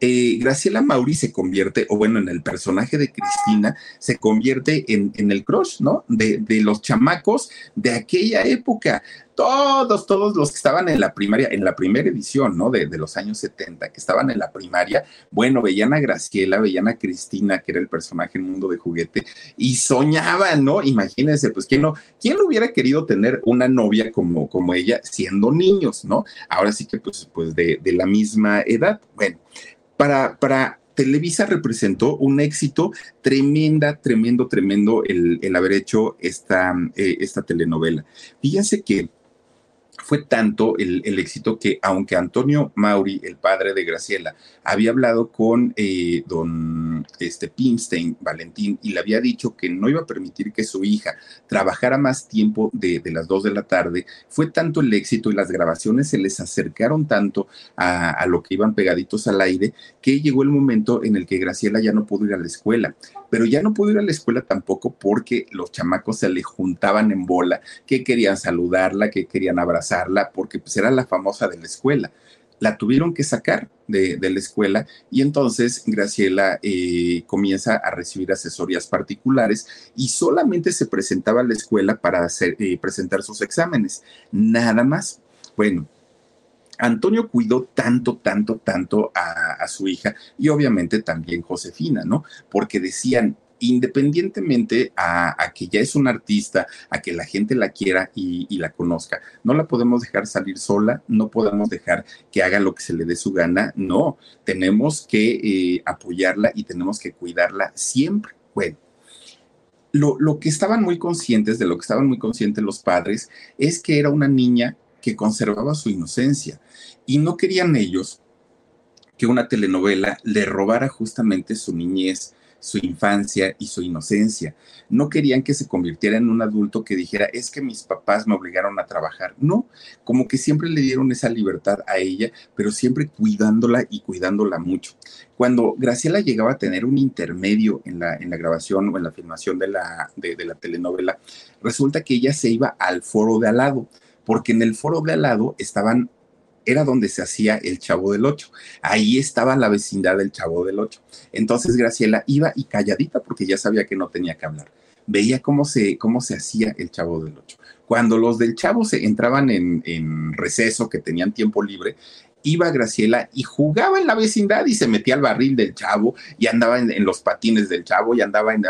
Eh, Graciela Mauri se convierte, o bueno, en el personaje de Cristina, se convierte en, el crush, ¿no? De, los chamacos de aquella época. Todos, todos los que estaban en la primaria, en la primera edición, ¿no? De, los años 70, que estaban en la primaria, bueno, veían a Graciela, veían a Cristina, que era el personaje en Mundo de Juguete, y soñaban, ¿no? Imagínense, pues, ¿quién no, quién hubiera querido tener una novia como, como ella siendo niños, ¿no? Ahora sí que, pues, pues de, de la misma edad. Bueno, para, para Televisa representó un éxito tremenda, tremendo, tremendo el, el haber hecho esta, eh, esta telenovela. Fíjense que fue tanto el, éxito que aunque Antonio Mauri, el padre de Graciela, había hablado con eh, don este, Pimstein, Valentín, y le había dicho que no iba a permitir que su hija trabajara más tiempo de, las dos de la tarde, fue tanto el éxito y las grabaciones se les acercaron tanto a, a lo que iban pegaditos al aire, que llegó el momento en el que Graciela ya no pudo ir a la escuela pero ya no pudo ir a la escuela tampoco porque los chamacos se le juntaban en bola, que querían saludarla, que querían abrazarla, porque pues era la famosa de la escuela. La tuvieron que sacar de, la escuela y entonces Graciela eh, comienza a recibir asesorías particulares y solamente se presentaba a la escuela para hacer, eh, presentar sus exámenes, nada más. Bueno, Antonio cuidó tanto, tanto, tanto a, su hija y obviamente también Josefina, ¿no? Porque decían, independientemente a, que ya es un artista, a que la gente la quiera y, la conozca, no la podemos dejar salir sola, no podemos dejar que haga lo que se le dé su gana, no, tenemos que eh, apoyarla y tenemos que cuidarla siempre. Bueno. Lo, lo que estaban muy conscientes, de lo que estaban muy conscientes los padres, es que era una niña que conservaba su inocencia. Y no querían ellos que una telenovela le robara justamente su niñez, su infancia y su inocencia. No querían que se convirtiera en un adulto que dijera, es que mis papás me obligaron a trabajar. No, como que siempre le dieron esa libertad a ella, pero siempre cuidándola y cuidándola mucho. Cuando Graciela llegaba a tener un intermedio en la, en la grabación o en la filmación de la, de la telenovela, resulta que ella se iba al foro de al lado porque en el foro de al lado estaban, era donde se hacía el Chavo del Ocho. Ahí estaba la vecindad del Chavo del Ocho. Entonces Graciela iba y calladita porque ya sabía que no tenía que hablar. Veía cómo se, cómo se hacía el Chavo del Ocho. Cuando los del Chavo se entraban en, en receso, que tenían tiempo libre, iba Graciela y jugaba en la vecindad y se metía al barril del chavo y andaba en, los patines del chavo y andaba en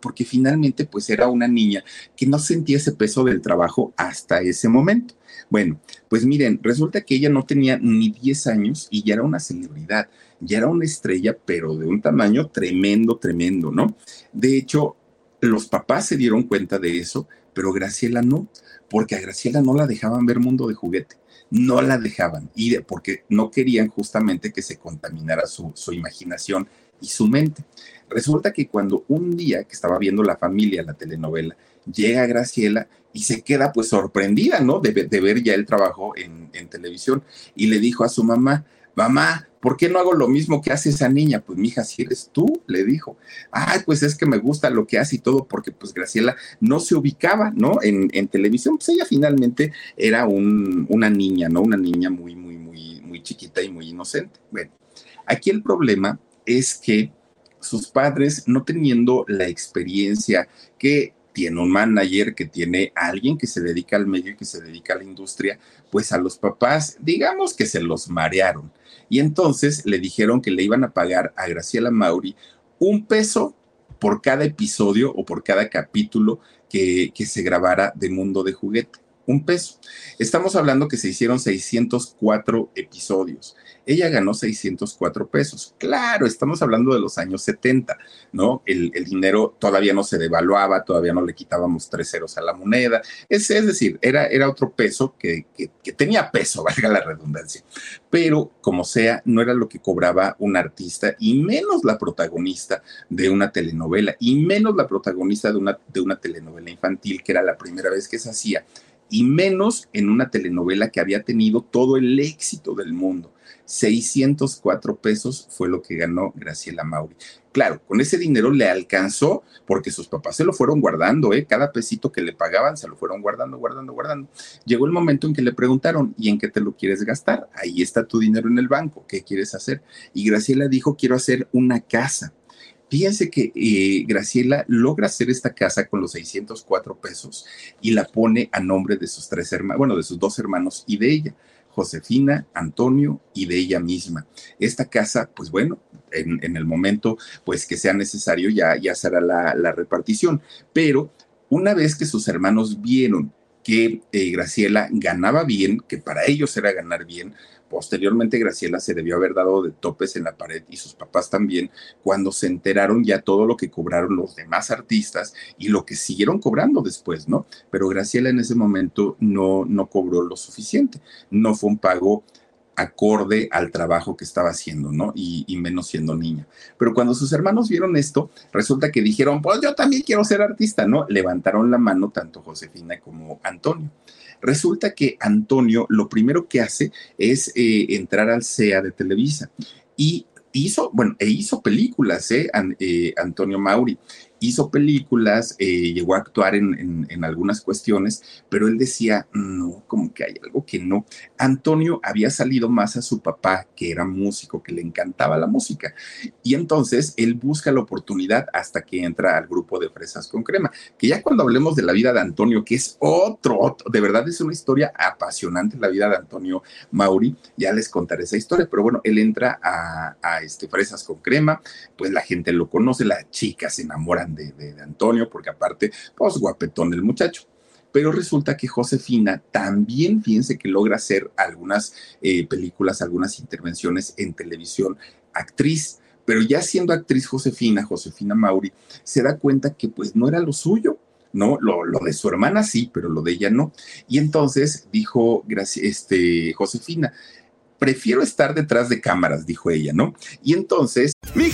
porque finalmente pues era una niña que no sentía ese peso del trabajo hasta ese momento. Bueno, pues miren, resulta que ella no tenía ni 10 años y ya era una celebridad, ya era una estrella, pero de un tamaño tremendo, tremendo, ¿no? De hecho, los papás se dieron cuenta de eso, pero Graciela no, porque a Graciela no la dejaban ver mundo de juguete, no la dejaban, y porque no querían justamente que se contaminara su, su imaginación y su mente. Resulta que cuando un día que estaba viendo la familia la telenovela, llega Graciela y se queda pues sorprendida, ¿no? De, ver ya el trabajo en, televisión y le dijo a su mamá, mamá, ¿por qué no hago lo mismo que hace esa niña? Pues mija, si eres tú, le dijo. Ay, pues es que me gusta lo que hace y todo, porque pues Graciela no se ubicaba, ¿no? En, televisión, pues ella finalmente era una niña, ¿no? Una niña muy, muy, muy, muy chiquita y muy inocente. Bueno, aquí el problema es que sus padres, no teniendo la experiencia que tiene un manager, que tiene alguien que se dedica al medio y que se dedica a la industria, pues a los papás, digamos que se los marearon. Y entonces le dijeron que le iban a pagar a Graciela Mauri un peso por cada episodio o por cada capítulo que, que se grabara de Mundo de Juguete. Un peso. Estamos hablando que se hicieron 604 episodios. Ella ganó 604 pesos. Claro, estamos hablando de los años 70, ¿no? El, dinero todavía no se devaluaba, todavía no le quitábamos tres ceros a la moneda. Es, es decir, era, otro peso que, tenía peso, [LAUGHS] valga la redundancia. Pero, como sea, no era lo que cobraba un artista y menos la protagonista de una telenovela y menos la protagonista de una telenovela infantil, que era la primera vez que se hacía y menos en una telenovela que había tenido todo el éxito del mundo. 604 pesos fue lo que ganó Graciela Mauri. Claro, con ese dinero le alcanzó porque sus papás se lo fueron guardando, ¿eh? cada pesito que le pagaban se lo fueron guardando, guardando, guardando. Llegó el momento en que le preguntaron, ¿y en qué te lo quieres gastar? Ahí está tu dinero en el banco, ¿qué quieres hacer? Y Graciela dijo, quiero hacer una casa. Fíjense que eh, Graciela logra hacer esta casa con los 604 pesos y la pone a nombre de sus tres hermanos, bueno, de sus dos hermanos y de ella. Josefina, Antonio y de ella misma. Esta casa, pues bueno, en, el momento pues que sea necesario ya, ya será la, la repartición, pero una vez que sus hermanos vieron que eh, Graciela ganaba bien, que para ellos era ganar bien, Posteriormente, Graciela se debió haber dado de topes en la pared y sus papás también cuando se enteraron ya todo lo que cobraron los demás artistas y lo que siguieron cobrando después, ¿no? Pero Graciela en ese momento no, no cobró lo suficiente, no fue un pago acorde al trabajo que estaba haciendo, ¿no? Y, y, menos siendo niña. Pero cuando sus hermanos vieron esto, resulta que dijeron, pues yo también quiero ser artista, ¿no? Levantaron la mano tanto Josefina como Antonio. Resulta que Antonio lo primero que hace es eh, entrar al CEA de Televisa y hizo, bueno, e hizo películas, ¿eh? eh Antonio Mauri hizo películas, eh, llegó a actuar en, algunas cuestiones, pero él decía, no, como que hay algo que no. Antonio había salido más a su papá, que era músico, que le encantaba la música. Y entonces él busca la oportunidad hasta que entra al grupo de Fresas con Crema, que ya cuando hablemos de la vida de Antonio, que es otro, de verdad es una historia apasionante la vida de Antonio Mauri, ya les contaré esa historia, pero bueno, él entra a, a este Fresas con Crema, pues la gente lo conoce, las chicas se enamoran de, Antonio, porque aparte, pues guapetón el muchacho pero resulta que Josefina también, fíjense que logra hacer algunas eh, películas, algunas intervenciones en televisión, actriz, pero ya siendo actriz Josefina, Josefina Mauri, se da cuenta que pues no era lo suyo, ¿no? Lo, lo de su hermana sí, pero lo de ella no. Y entonces dijo este, Josefina, prefiero estar detrás de cámaras, dijo ella, ¿no? Y entonces...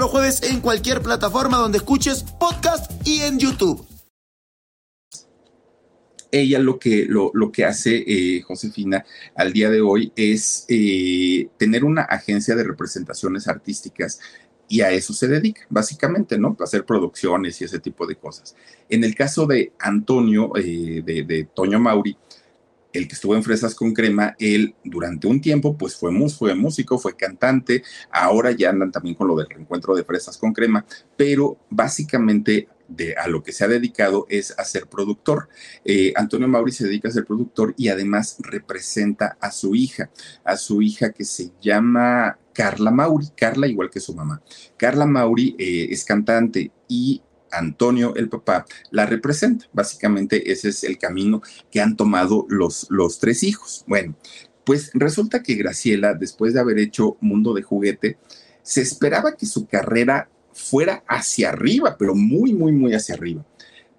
los jueves en cualquier plataforma donde escuches podcast y en YouTube. Ella lo que, lo, que hace, eh, Josefina, al día de hoy es eh, tener una agencia de representaciones artísticas y a eso se dedica, básicamente, ¿no? A hacer producciones y ese tipo de cosas. En el caso de Antonio, eh, de, de, Toño Mauri, el que estuvo en Fresas con Crema, él durante un tiempo pues fue, músico, fue cantante, ahora ya andan también con lo del reencuentro de Fresas con Crema, pero básicamente de, a lo que se ha dedicado es a ser productor. Eh, Antonio Mauri se dedica a ser productor y además representa a su hija, a su hija que se llama Carla Mauri, Carla igual que su mamá. Carla Mauri eh, es cantante y Antonio, el papá, la representa. Básicamente ese es el camino que han tomado los, los tres hijos. Bueno, pues resulta que Graciela, después de haber hecho Mundo de Juguete, se esperaba que su carrera fuera hacia arriba, pero muy, muy, muy hacia arriba.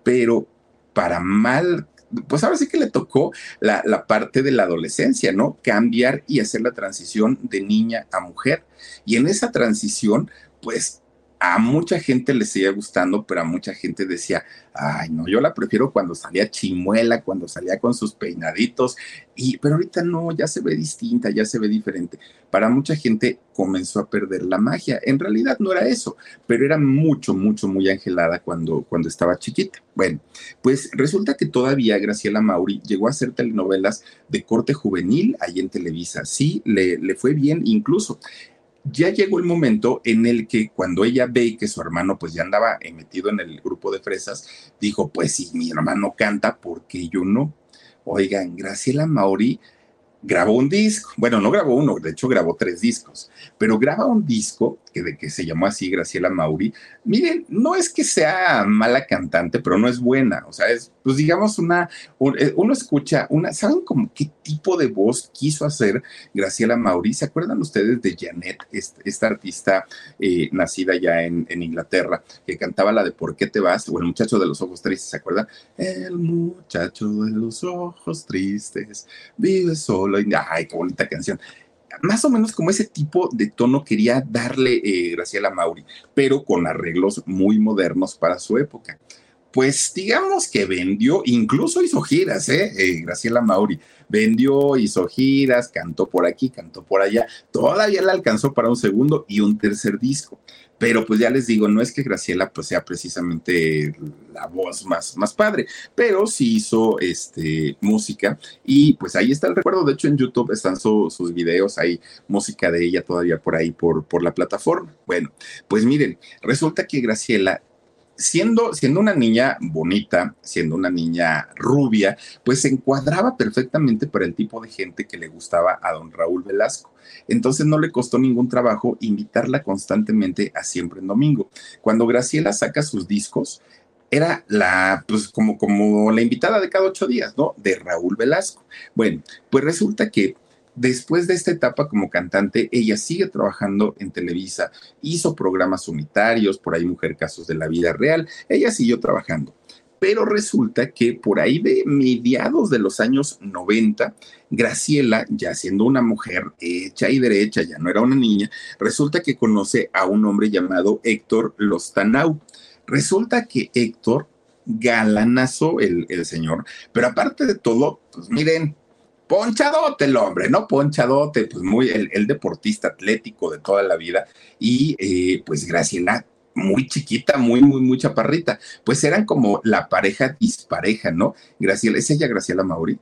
Pero para mal, pues ahora sí que le tocó la, la, parte de la adolescencia, ¿no? Cambiar y hacer la transición de niña a mujer. Y en esa transición, pues a mucha gente le seguía gustando, pero a mucha gente decía, ay, no, yo la prefiero cuando salía chimuela, cuando salía con sus peinaditos, y, pero ahorita no, ya se ve distinta, ya se ve diferente. Para mucha gente comenzó a perder la magia. En realidad no era eso, pero era mucho, mucho, muy angelada cuando, cuando estaba chiquita. Bueno, pues resulta que todavía Graciela Mauri llegó a hacer telenovelas de corte juvenil ahí en Televisa. Sí, le, le fue bien incluso ya llegó el momento en el que cuando ella ve que su hermano pues ya andaba metido en el grupo de fresas, dijo, pues si mi hermano canta, ¿por qué yo no? Oigan, Graciela Mauri grabó un disco, bueno, no grabó uno, de hecho grabó tres discos, pero graba un disco que, de que se llamó así Graciela Mauri. Miren, no es que sea mala cantante, pero no es buena, o sea, es, pues digamos, una, eh, uno escucha, una, ¿saben como qué tipo de voz quiso hacer Graciela Mauri? ¿Se acuerdan ustedes de Janet, esta, artista eh, nacida ya en, Inglaterra, que cantaba la de ¿Por qué te vas? o el muchacho de los ojos tristes, ¿se acuerdan? El muchacho de los ojos tristes vive solo. Ay, qué bonita canción más o menos como ese tipo de tono quería darle eh, Graciela Mauri, pero con arreglos muy modernos para su época. Pues digamos que vendió, incluso hizo giras, ¿eh? eh Graciela Mauri. Vendió, hizo giras, cantó por aquí, cantó por allá. Todavía le alcanzó para un segundo y un tercer disco. Pero pues ya les digo, no es que Graciela pues sea precisamente la voz más, más padre, pero sí hizo este, música y pues ahí está el recuerdo. De hecho en YouTube están sus videos, hay música de ella todavía por ahí, por, por la plataforma. Bueno, pues miren, resulta que Graciela siendo, siendo una niña bonita, siendo una niña rubia, pues se encuadraba perfectamente para el tipo de gente que le gustaba a don Raúl Velasco. Entonces no le costó ningún trabajo invitarla constantemente a siempre en domingo. Cuando Graciela saca sus discos, era la, pues como, como la invitada de cada ocho días, ¿no? De Raúl Velasco. Bueno, pues resulta que Después de esta etapa como cantante, ella sigue trabajando en Televisa, hizo programas unitarios, por ahí Mujer Casos de la Vida Real, ella siguió trabajando. Pero resulta que por ahí de mediados de los años 90, Graciela, ya siendo una mujer hecha y derecha, ya no era una niña, resulta que conoce a un hombre llamado Héctor Lostanau. Resulta que Héctor, galanazo el, el señor, pero aparte de todo, pues miren, ponchadote el hombre, ¿no? Ponchadote, pues muy el, deportista atlético de toda la vida y eh, pues Graciela muy chiquita, muy, muy, muy chaparrita. Pues eran como la pareja dispareja, ¿no? Graciela, ¿es ella Graciela Mauri?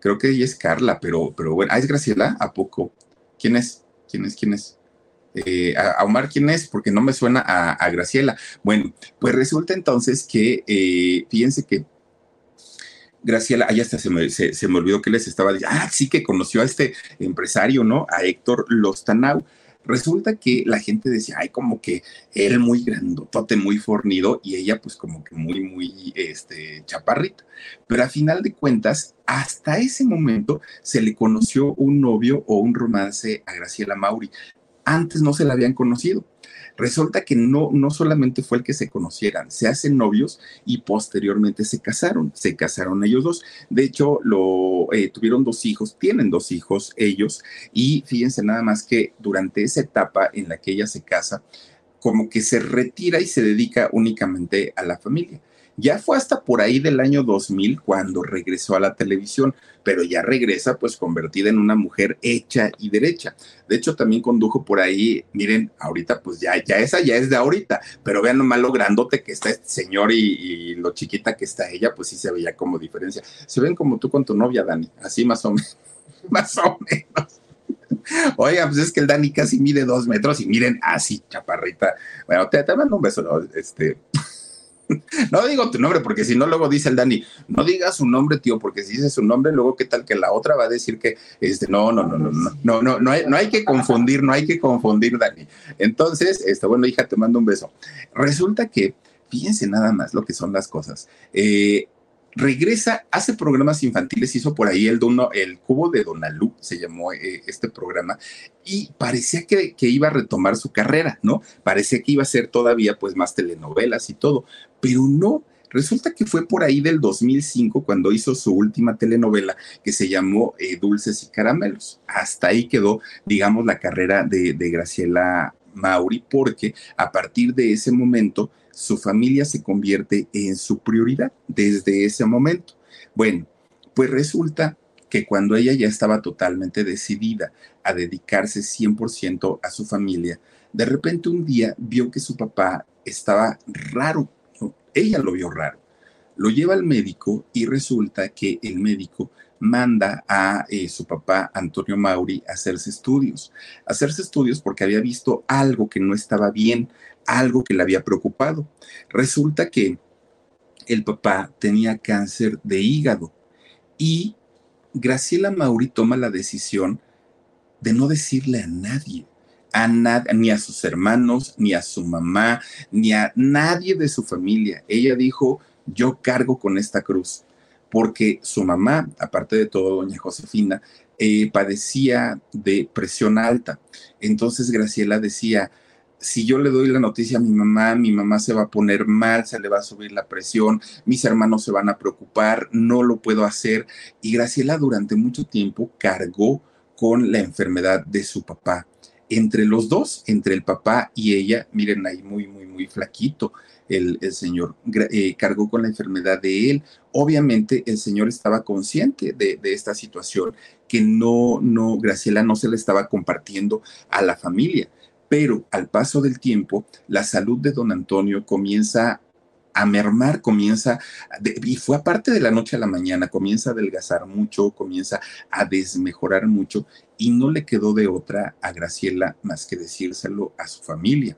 Creo que ella es Carla, pero, pero bueno, ¿ah, es Graciela? ¿A poco? ¿Quién es? ¿Quién es? ¿Quién es? Eh, a, Omar, ¿quién es? Porque no me suena a, Graciela. Bueno, pues resulta entonces que, eh, fíjense que Graciela, ahí hasta se me, se, me olvidó que les estaba diciendo, ah, sí que conoció a este empresario, ¿no? A Héctor Lostanau. Resulta que la gente decía, ay, como que él muy grandotote, muy fornido, y ella pues como que muy, muy, este, chaparrita. Pero a final de cuentas, hasta ese momento se le conoció un novio o un romance a Graciela Mauri. Antes no se la habían conocido. Resulta que no, no solamente fue el que se conocieran, se hacen novios y posteriormente se casaron, se casaron ellos dos. De hecho, lo, eh, tuvieron dos hijos, tienen dos hijos ellos y fíjense nada más que durante esa etapa en la que ella se casa, como que se retira y se dedica únicamente a la familia. Ya fue hasta por ahí del año 2000 cuando regresó a la televisión, pero ya regresa pues convertida en una mujer hecha y derecha. De hecho, también condujo por ahí, miren, ahorita pues ya, ya esa ya es de ahorita, pero vean nomás lo grandote que está este señor y, lo chiquita que está ella, pues sí se veía como diferencia. Se ven como tú con tu novia, Dani, así más o menos, [LAUGHS] más o menos. Oiga, pues es que el Dani casi mide dos metros y miren así, chaparrita. Bueno, te, te mando un beso, este. [LAUGHS] no digo tu nombre, porque si no, luego dice el Dani, no digas su nombre, tío, porque si dices su nombre, luego qué tal que la otra va a decir que, este, no, no, no, no, no, no, no, no hay, no hay que confundir, no hay que confundir, Dani. Entonces, este, bueno, hija, te mando un beso. Resulta que, fíjense nada más lo que son las cosas. Eh, regresa, hace programas infantiles, hizo por ahí el, el Cubo de Donalú, se llamó eh, este programa, y parecía que, que, iba a retomar su carrera, ¿no? Parecía que iba a ser todavía pues más telenovelas y todo, pero no. Resulta que fue por ahí del 2005 cuando hizo su última telenovela que se llamó eh, Dulces y Caramelos. Hasta ahí quedó, digamos, la carrera de, de Graciela Mauri porque a partir de ese momento su familia se convierte en su prioridad desde ese momento. Bueno, pues resulta que cuando ella ya estaba totalmente decidida a dedicarse 100% a su familia, de repente un día vio que su papá estaba raro. Ella lo vio raro. Lo lleva al médico y resulta que el médico manda a eh, su papá Antonio Mauri a hacerse estudios. hacerse estudios porque había visto algo que no estaba bien, algo que le había preocupado. Resulta que el papá tenía cáncer de hígado y Graciela Mauri toma la decisión de no decirle a nadie, a ni a sus hermanos, ni a su mamá, ni a nadie de su familia. Ella dijo, yo cargo con esta cruz, porque su mamá, aparte de todo, doña Josefina, eh, padecía de presión alta. Entonces Graciela decía, si yo le doy la noticia a mi mamá, mi mamá se va a poner mal, se le va a subir la presión, mis hermanos se van a preocupar, no lo puedo hacer. Y Graciela durante mucho tiempo cargó con la enfermedad de su papá. Entre los dos, entre el papá y ella, miren ahí muy, muy, muy flaquito, el, señor eh, cargó con la enfermedad de él. Obviamente el señor estaba consciente de, de esta situación que no, no, Graciela no se le estaba compartiendo a la familia pero al paso del tiempo, la salud de don Antonio comienza a mermar, comienza, y fue aparte de la noche a la mañana, comienza a adelgazar mucho, comienza a desmejorar mucho, y no le quedó de otra a Graciela más que decírselo a su familia.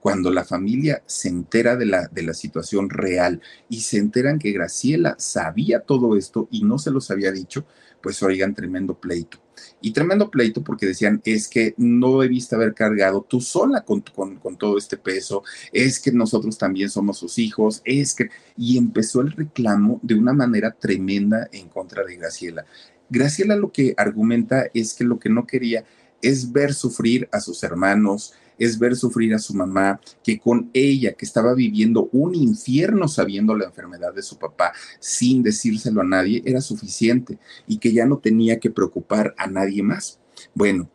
Cuando la familia se entera de la, de la situación real y se enteran que Graciela sabía todo esto y no se los había dicho, pues oigan, tremendo pleito. Y tremendo pleito porque decían, es que no debiste haber cargado tú sola con, con, todo este peso, es que nosotros también somos sus hijos, es que... Y empezó el reclamo de una manera tremenda en contra de Graciela. Graciela lo que argumenta es que lo que no quería es ver sufrir a sus hermanos, es ver sufrir a su mamá, que con ella, que estaba viviendo un infierno sabiendo la enfermedad de su papá, sin decírselo a nadie, era suficiente y que ya no tenía que preocupar a nadie más. Bueno,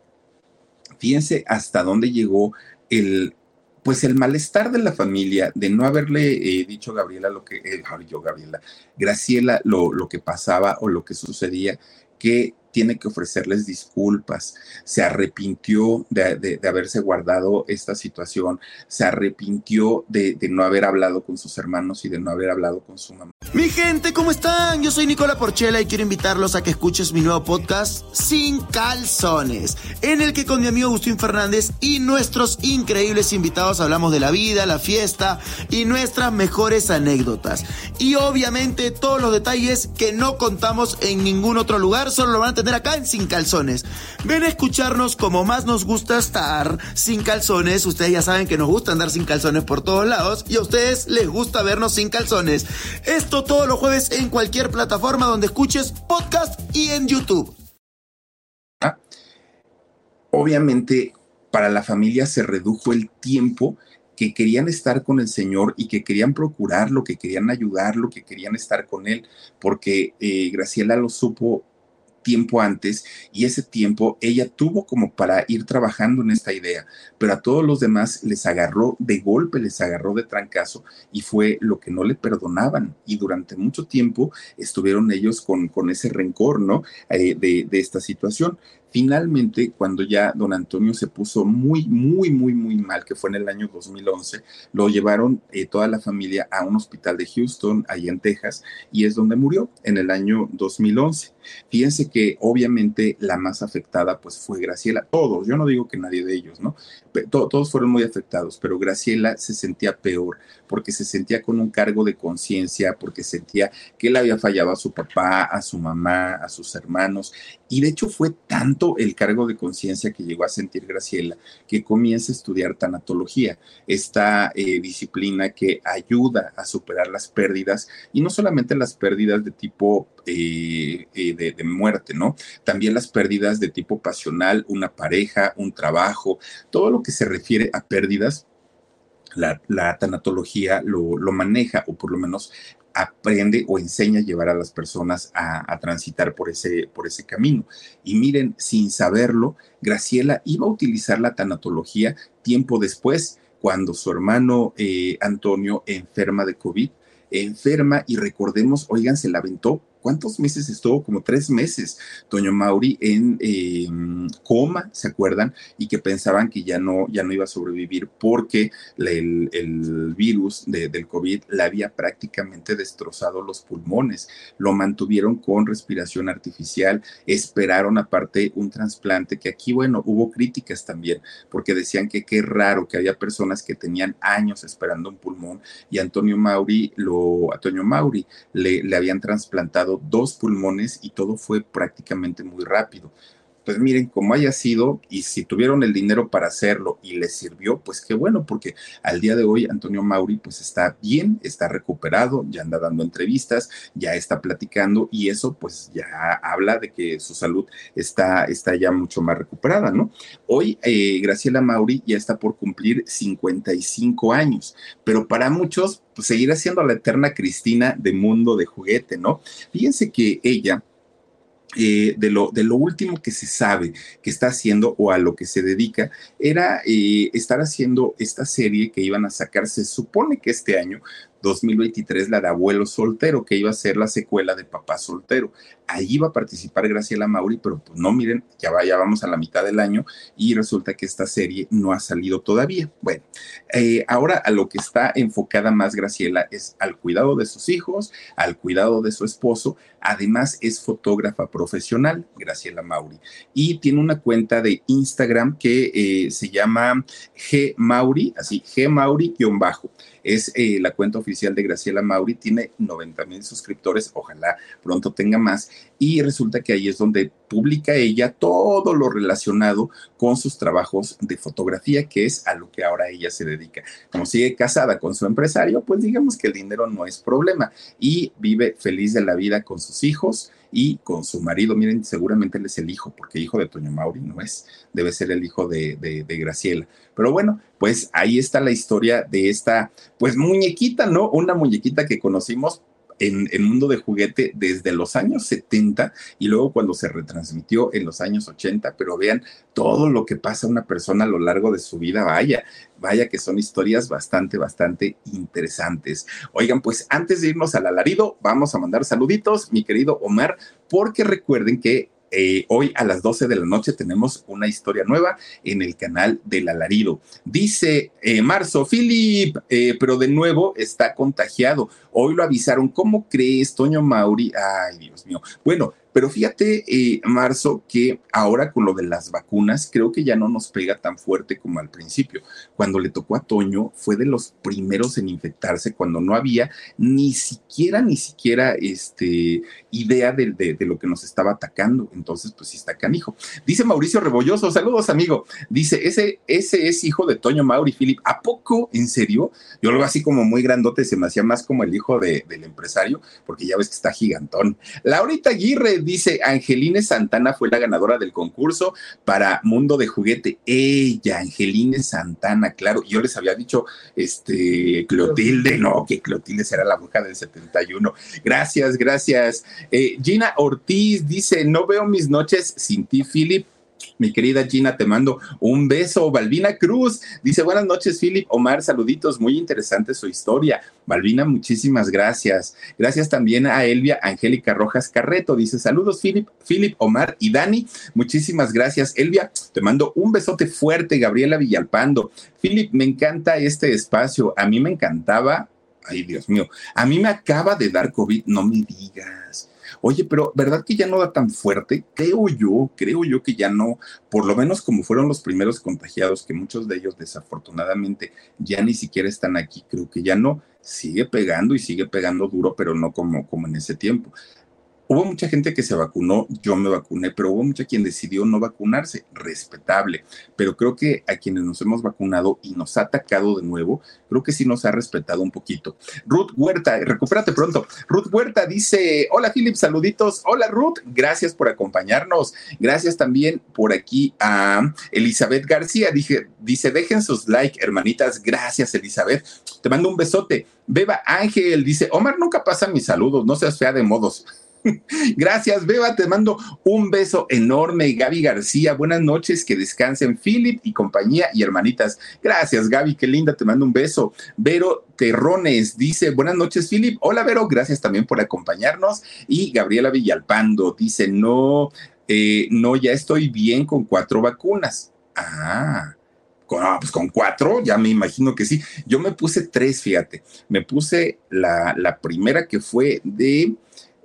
fíjense hasta dónde llegó el, pues el malestar de la familia de no haberle eh, dicho a Gabriela lo que, eh, yo Gabriela, Graciela lo, lo que pasaba o lo que sucedía, que tiene que ofrecerles disculpas, se arrepintió de, haberse guardado esta situación, se arrepintió de, de, no haber hablado con sus hermanos y de no haber hablado con su mamá. Mi gente, ¿cómo están? Yo soy Nicola Porchela y quiero invitarlos a que escuches mi nuevo podcast Sin Calzones, en el que con mi amigo Agustín Fernández y nuestros increíbles invitados hablamos de la vida, la fiesta y nuestras mejores anécdotas. Y obviamente todos los detalles que no contamos en ningún otro lugar, solo lo van a tener acá en Sin Calzones. Ven a escucharnos como más nos gusta estar sin calzones. Ustedes ya saben que nos gusta andar sin calzones por todos lados y a ustedes les gusta vernos sin calzones. Esto todos los jueves en cualquier plataforma donde escuches podcast y en YouTube. Obviamente, para la familia se redujo el tiempo que querían estar con el Señor y que querían procurarlo, que querían ayudarlo, que querían estar con Él, porque eh, Graciela lo supo tiempo antes y ese tiempo ella tuvo como para ir trabajando en esta idea, pero a todos los demás les agarró de golpe, les agarró de trancazo y fue lo que no le perdonaban y durante mucho tiempo estuvieron ellos con, con ese rencor, ¿no? Eh, de, de esta situación. Finalmente, cuando ya don Antonio se puso muy, muy, muy, muy mal, que fue en el año 2011, lo llevaron eh, toda la familia a un hospital de Houston, ahí en Texas, y es donde murió en el año 2011. Fíjense que obviamente la más afectada pues fue Graciela, todos, yo no digo que nadie de ellos, ¿no? todos fueron muy afectados, pero Graciela se sentía peor porque se sentía con un cargo de conciencia, porque sentía que él había fallado a su papá, a su mamá, a sus hermanos, y de hecho fue tanto el cargo de conciencia que llegó a sentir Graciela que comienza a estudiar tanatología, esta eh, disciplina que ayuda a superar las pérdidas, y no solamente las pérdidas de tipo eh, eh, de, muerte, ¿no? También las pérdidas de tipo pasional, una pareja, un trabajo, todo lo que se refiere a pérdidas, la, tanatología lo, maneja, o por lo menos aprende o enseña a llevar a las personas a, transitar por ese, por ese camino. Y miren, sin saberlo, Graciela iba a utilizar la tanatología tiempo después, cuando su hermano eh, Antonio enferma de COVID, enferma y recordemos, oigan, se la aventó ¿cuántos meses estuvo? Como tres meses, Toño Mauri en em, coma, ¿se acuerdan? Y que pensaban que ya no, ya no iba a sobrevivir porque el, virus del COVID le había prácticamente destrozado los pulmones. Lo mantuvieron con respiración artificial, esperaron aparte un trasplante, que aquí, bueno, hubo críticas también, porque decían que qué raro que había personas que tenían años esperando un pulmón y Antonio Mauri, lo, a Toño Mauri le, le habían trasplantado dos pulmones y todo fue prácticamente muy rápido pues miren, como haya sido, y si tuvieron el dinero para hacerlo y les sirvió, pues qué bueno, porque al día de hoy Antonio Mauri pues está bien, está recuperado, ya anda dando entrevistas, ya está platicando y eso pues ya habla de que su salud está, está ya mucho más recuperada, ¿no? Hoy eh, Graciela Mauri ya está por cumplir 55 años, pero para muchos pues, seguirá siendo la eterna Cristina de mundo de juguete, ¿no? Fíjense que ella eh, de, lo, de lo último que se sabe que está haciendo o a lo que se dedica era eh, estar haciendo esta serie que iban a sacar, se supone que este año, 2023 la de Abuelo Soltero, que iba a ser la secuela de Papá Soltero. Ahí iba a participar Graciela Mauri, pero pues no, miren, ya, ya vamos a la mitad del año y resulta que esta serie no ha salido todavía. Bueno, eh, ahora a lo que está enfocada más Graciela es al cuidado de sus hijos, al cuidado de su esposo. Además es fotógrafa profesional, Graciela Mauri, y tiene una cuenta de Instagram que eh, se llama G Mauri, así, G Mauri-bajo es eh, la cuenta oficial de Graciela Mauri, tiene 90 mil suscriptores, ojalá pronto tenga más, y resulta que ahí es donde publica ella todo lo relacionado con sus trabajos de fotografía, que es a lo que ahora ella se dedica. Como sigue casada con su empresario, pues digamos que el dinero no es problema y vive feliz de la vida con sus hijos y con su marido. Miren, seguramente él es el hijo, porque hijo de Toño Mauri no es, debe ser el hijo de, de, Graciela. Pero bueno, pues ahí está la historia de esta, pues muñequita, ¿no? Una muñequita que conocimos en el mundo de juguete desde los años 70 y luego cuando se retransmitió en los años 80, pero vean todo lo que pasa a una persona a lo largo de su vida, vaya, vaya que son historias bastante, bastante interesantes. Oigan, pues antes de irnos al alarido, vamos a mandar saluditos, mi querido Omar, porque recuerden que eh, hoy a las 12 de la noche tenemos una historia nueva en el canal del alarido. Dice eh, Marzo, Philip, eh, pero de nuevo está contagiado. Hoy lo avisaron. ¿Cómo crees, Toño Mauri? Ay, Dios mío. Bueno, pero fíjate, eh, Marzo, que ahora con lo de las vacunas, creo que ya no nos pega tan fuerte como al principio. Cuando le tocó a Toño, fue de los primeros en infectarse cuando no había ni siquiera, ni siquiera este, idea de, lo que nos estaba atacando. Entonces, pues sí está canijo. Dice Mauricio Rebolloso, saludos, amigo. Dice, ese, ese es hijo de Toño Mauri Philip. ¿A poco? ¿En serio? Yo lo veo así como muy grandote, se me hacía más como el hijo del empresario, porque ya ves que está gigantón. Laurita Aguirre dice, Angeline Santana fue la ganadora del concurso para Mundo de Juguete. Ella, Angeline Santana, claro. Yo les había dicho, este, Clotilde, no, que Clotilde será la bruja del 71. Gracias, gracias. Eh, Gina Ortiz dice, no veo mis noches sin ti, Philip. Mi querida Gina, te mando un beso. Balbina Cruz dice: Buenas noches, Philip. Omar, saluditos. Muy interesante su historia. Balbina, muchísimas gracias. Gracias también a Elvia Angélica Rojas Carreto. Dice: Saludos, Philip, Philip, Omar y Dani. Muchísimas gracias, Elvia. Te mando un besote fuerte, Gabriela Villalpando. Philip, me encanta este espacio. A mí me encantaba. Ay, Dios mío. A mí me acaba de dar COVID. No me digas. Oye, pero ¿verdad que ya no da tan fuerte? Creo yo, creo yo que ya no, por lo menos como fueron los primeros contagiados, que muchos de ellos desafortunadamente ya ni siquiera están aquí, creo que ya no, sigue pegando y sigue pegando duro, pero no como, como en ese tiempo. Hubo mucha gente que se vacunó, yo me vacuné, pero hubo mucha quien decidió no vacunarse, respetable. Pero creo que a quienes nos hemos vacunado y nos ha atacado de nuevo, creo que sí nos ha respetado un poquito. Ruth Huerta, recupérate pronto. Ruth Huerta dice, hola Philip, saluditos. Hola Ruth, gracias por acompañarnos. Gracias también por aquí a Elizabeth García. Dije, dice, dejen sus like, hermanitas. Gracias Elizabeth. Te mando un besote. Beba Ángel dice, Omar nunca pasa mis saludos, no seas fea de modos. [LAUGHS] Gracias, Beba, te mando un beso enorme. Gaby García, buenas noches, que descansen Philip y compañía y hermanitas. Gracias, Gaby, qué linda, te mando un beso. Vero Terrones dice, buenas noches, Philip. Hola, Vero, gracias también por acompañarnos. Y Gabriela Villalpando dice, no, eh, no, ya estoy bien con cuatro vacunas. Ah, ah, pues con cuatro, ya me imagino que sí. Yo me puse tres, fíjate. Me puse la, la primera que fue de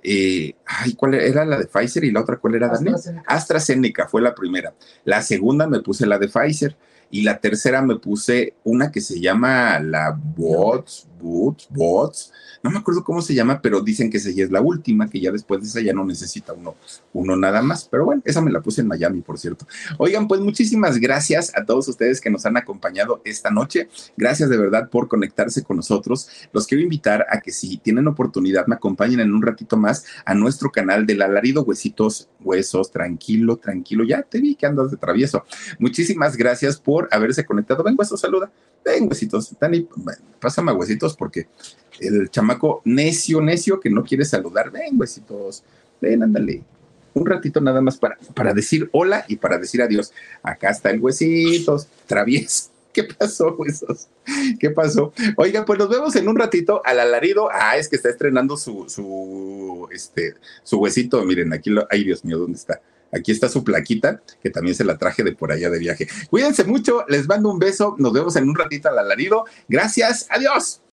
eh, ay, ¿cuál era? la de Pfizer y la otra cuál era, AstraZeneca. AstraZeneca fue la primera. La segunda me puse la de Pfizer y la tercera me puse una que se llama la Bots, Bots, Bots, no me acuerdo cómo se llama, pero dicen que es la última, que ya después de esa ya no necesita uno, uno nada más. Pero bueno, esa me la puse en Miami, por cierto. Oigan, pues muchísimas gracias a todos ustedes que nos han acompañado esta noche. Gracias de verdad por conectarse con nosotros. Los quiero invitar a que si tienen oportunidad me acompañen en un ratito más a nuestro canal del alarido Huesitos Huesos. Tranquilo, tranquilo. Ya te vi que andas de travieso. Muchísimas gracias por haberse conectado. Ven, hueso, saluda. Ven, huesitos. Dani, pásame huesitos porque el chamaco necio, necio que no quiere saludar. Ven, huesitos, ven, ándale. Un ratito nada más para, para decir hola y para decir adiós. Acá está el huesitos, travieso. [LAUGHS] ¿Qué pasó, huesos? ¿Qué pasó? Oiga, pues nos vemos en un ratito al alarido. Ah, es que está estrenando su, su, este, su huesito. Miren, aquí lo, ay, Dios mío, ¿dónde está? Aquí está su plaquita, que también se la traje de por allá de viaje. Cuídense mucho, les mando un beso, nos vemos en un ratito al alarido. Gracias, adiós.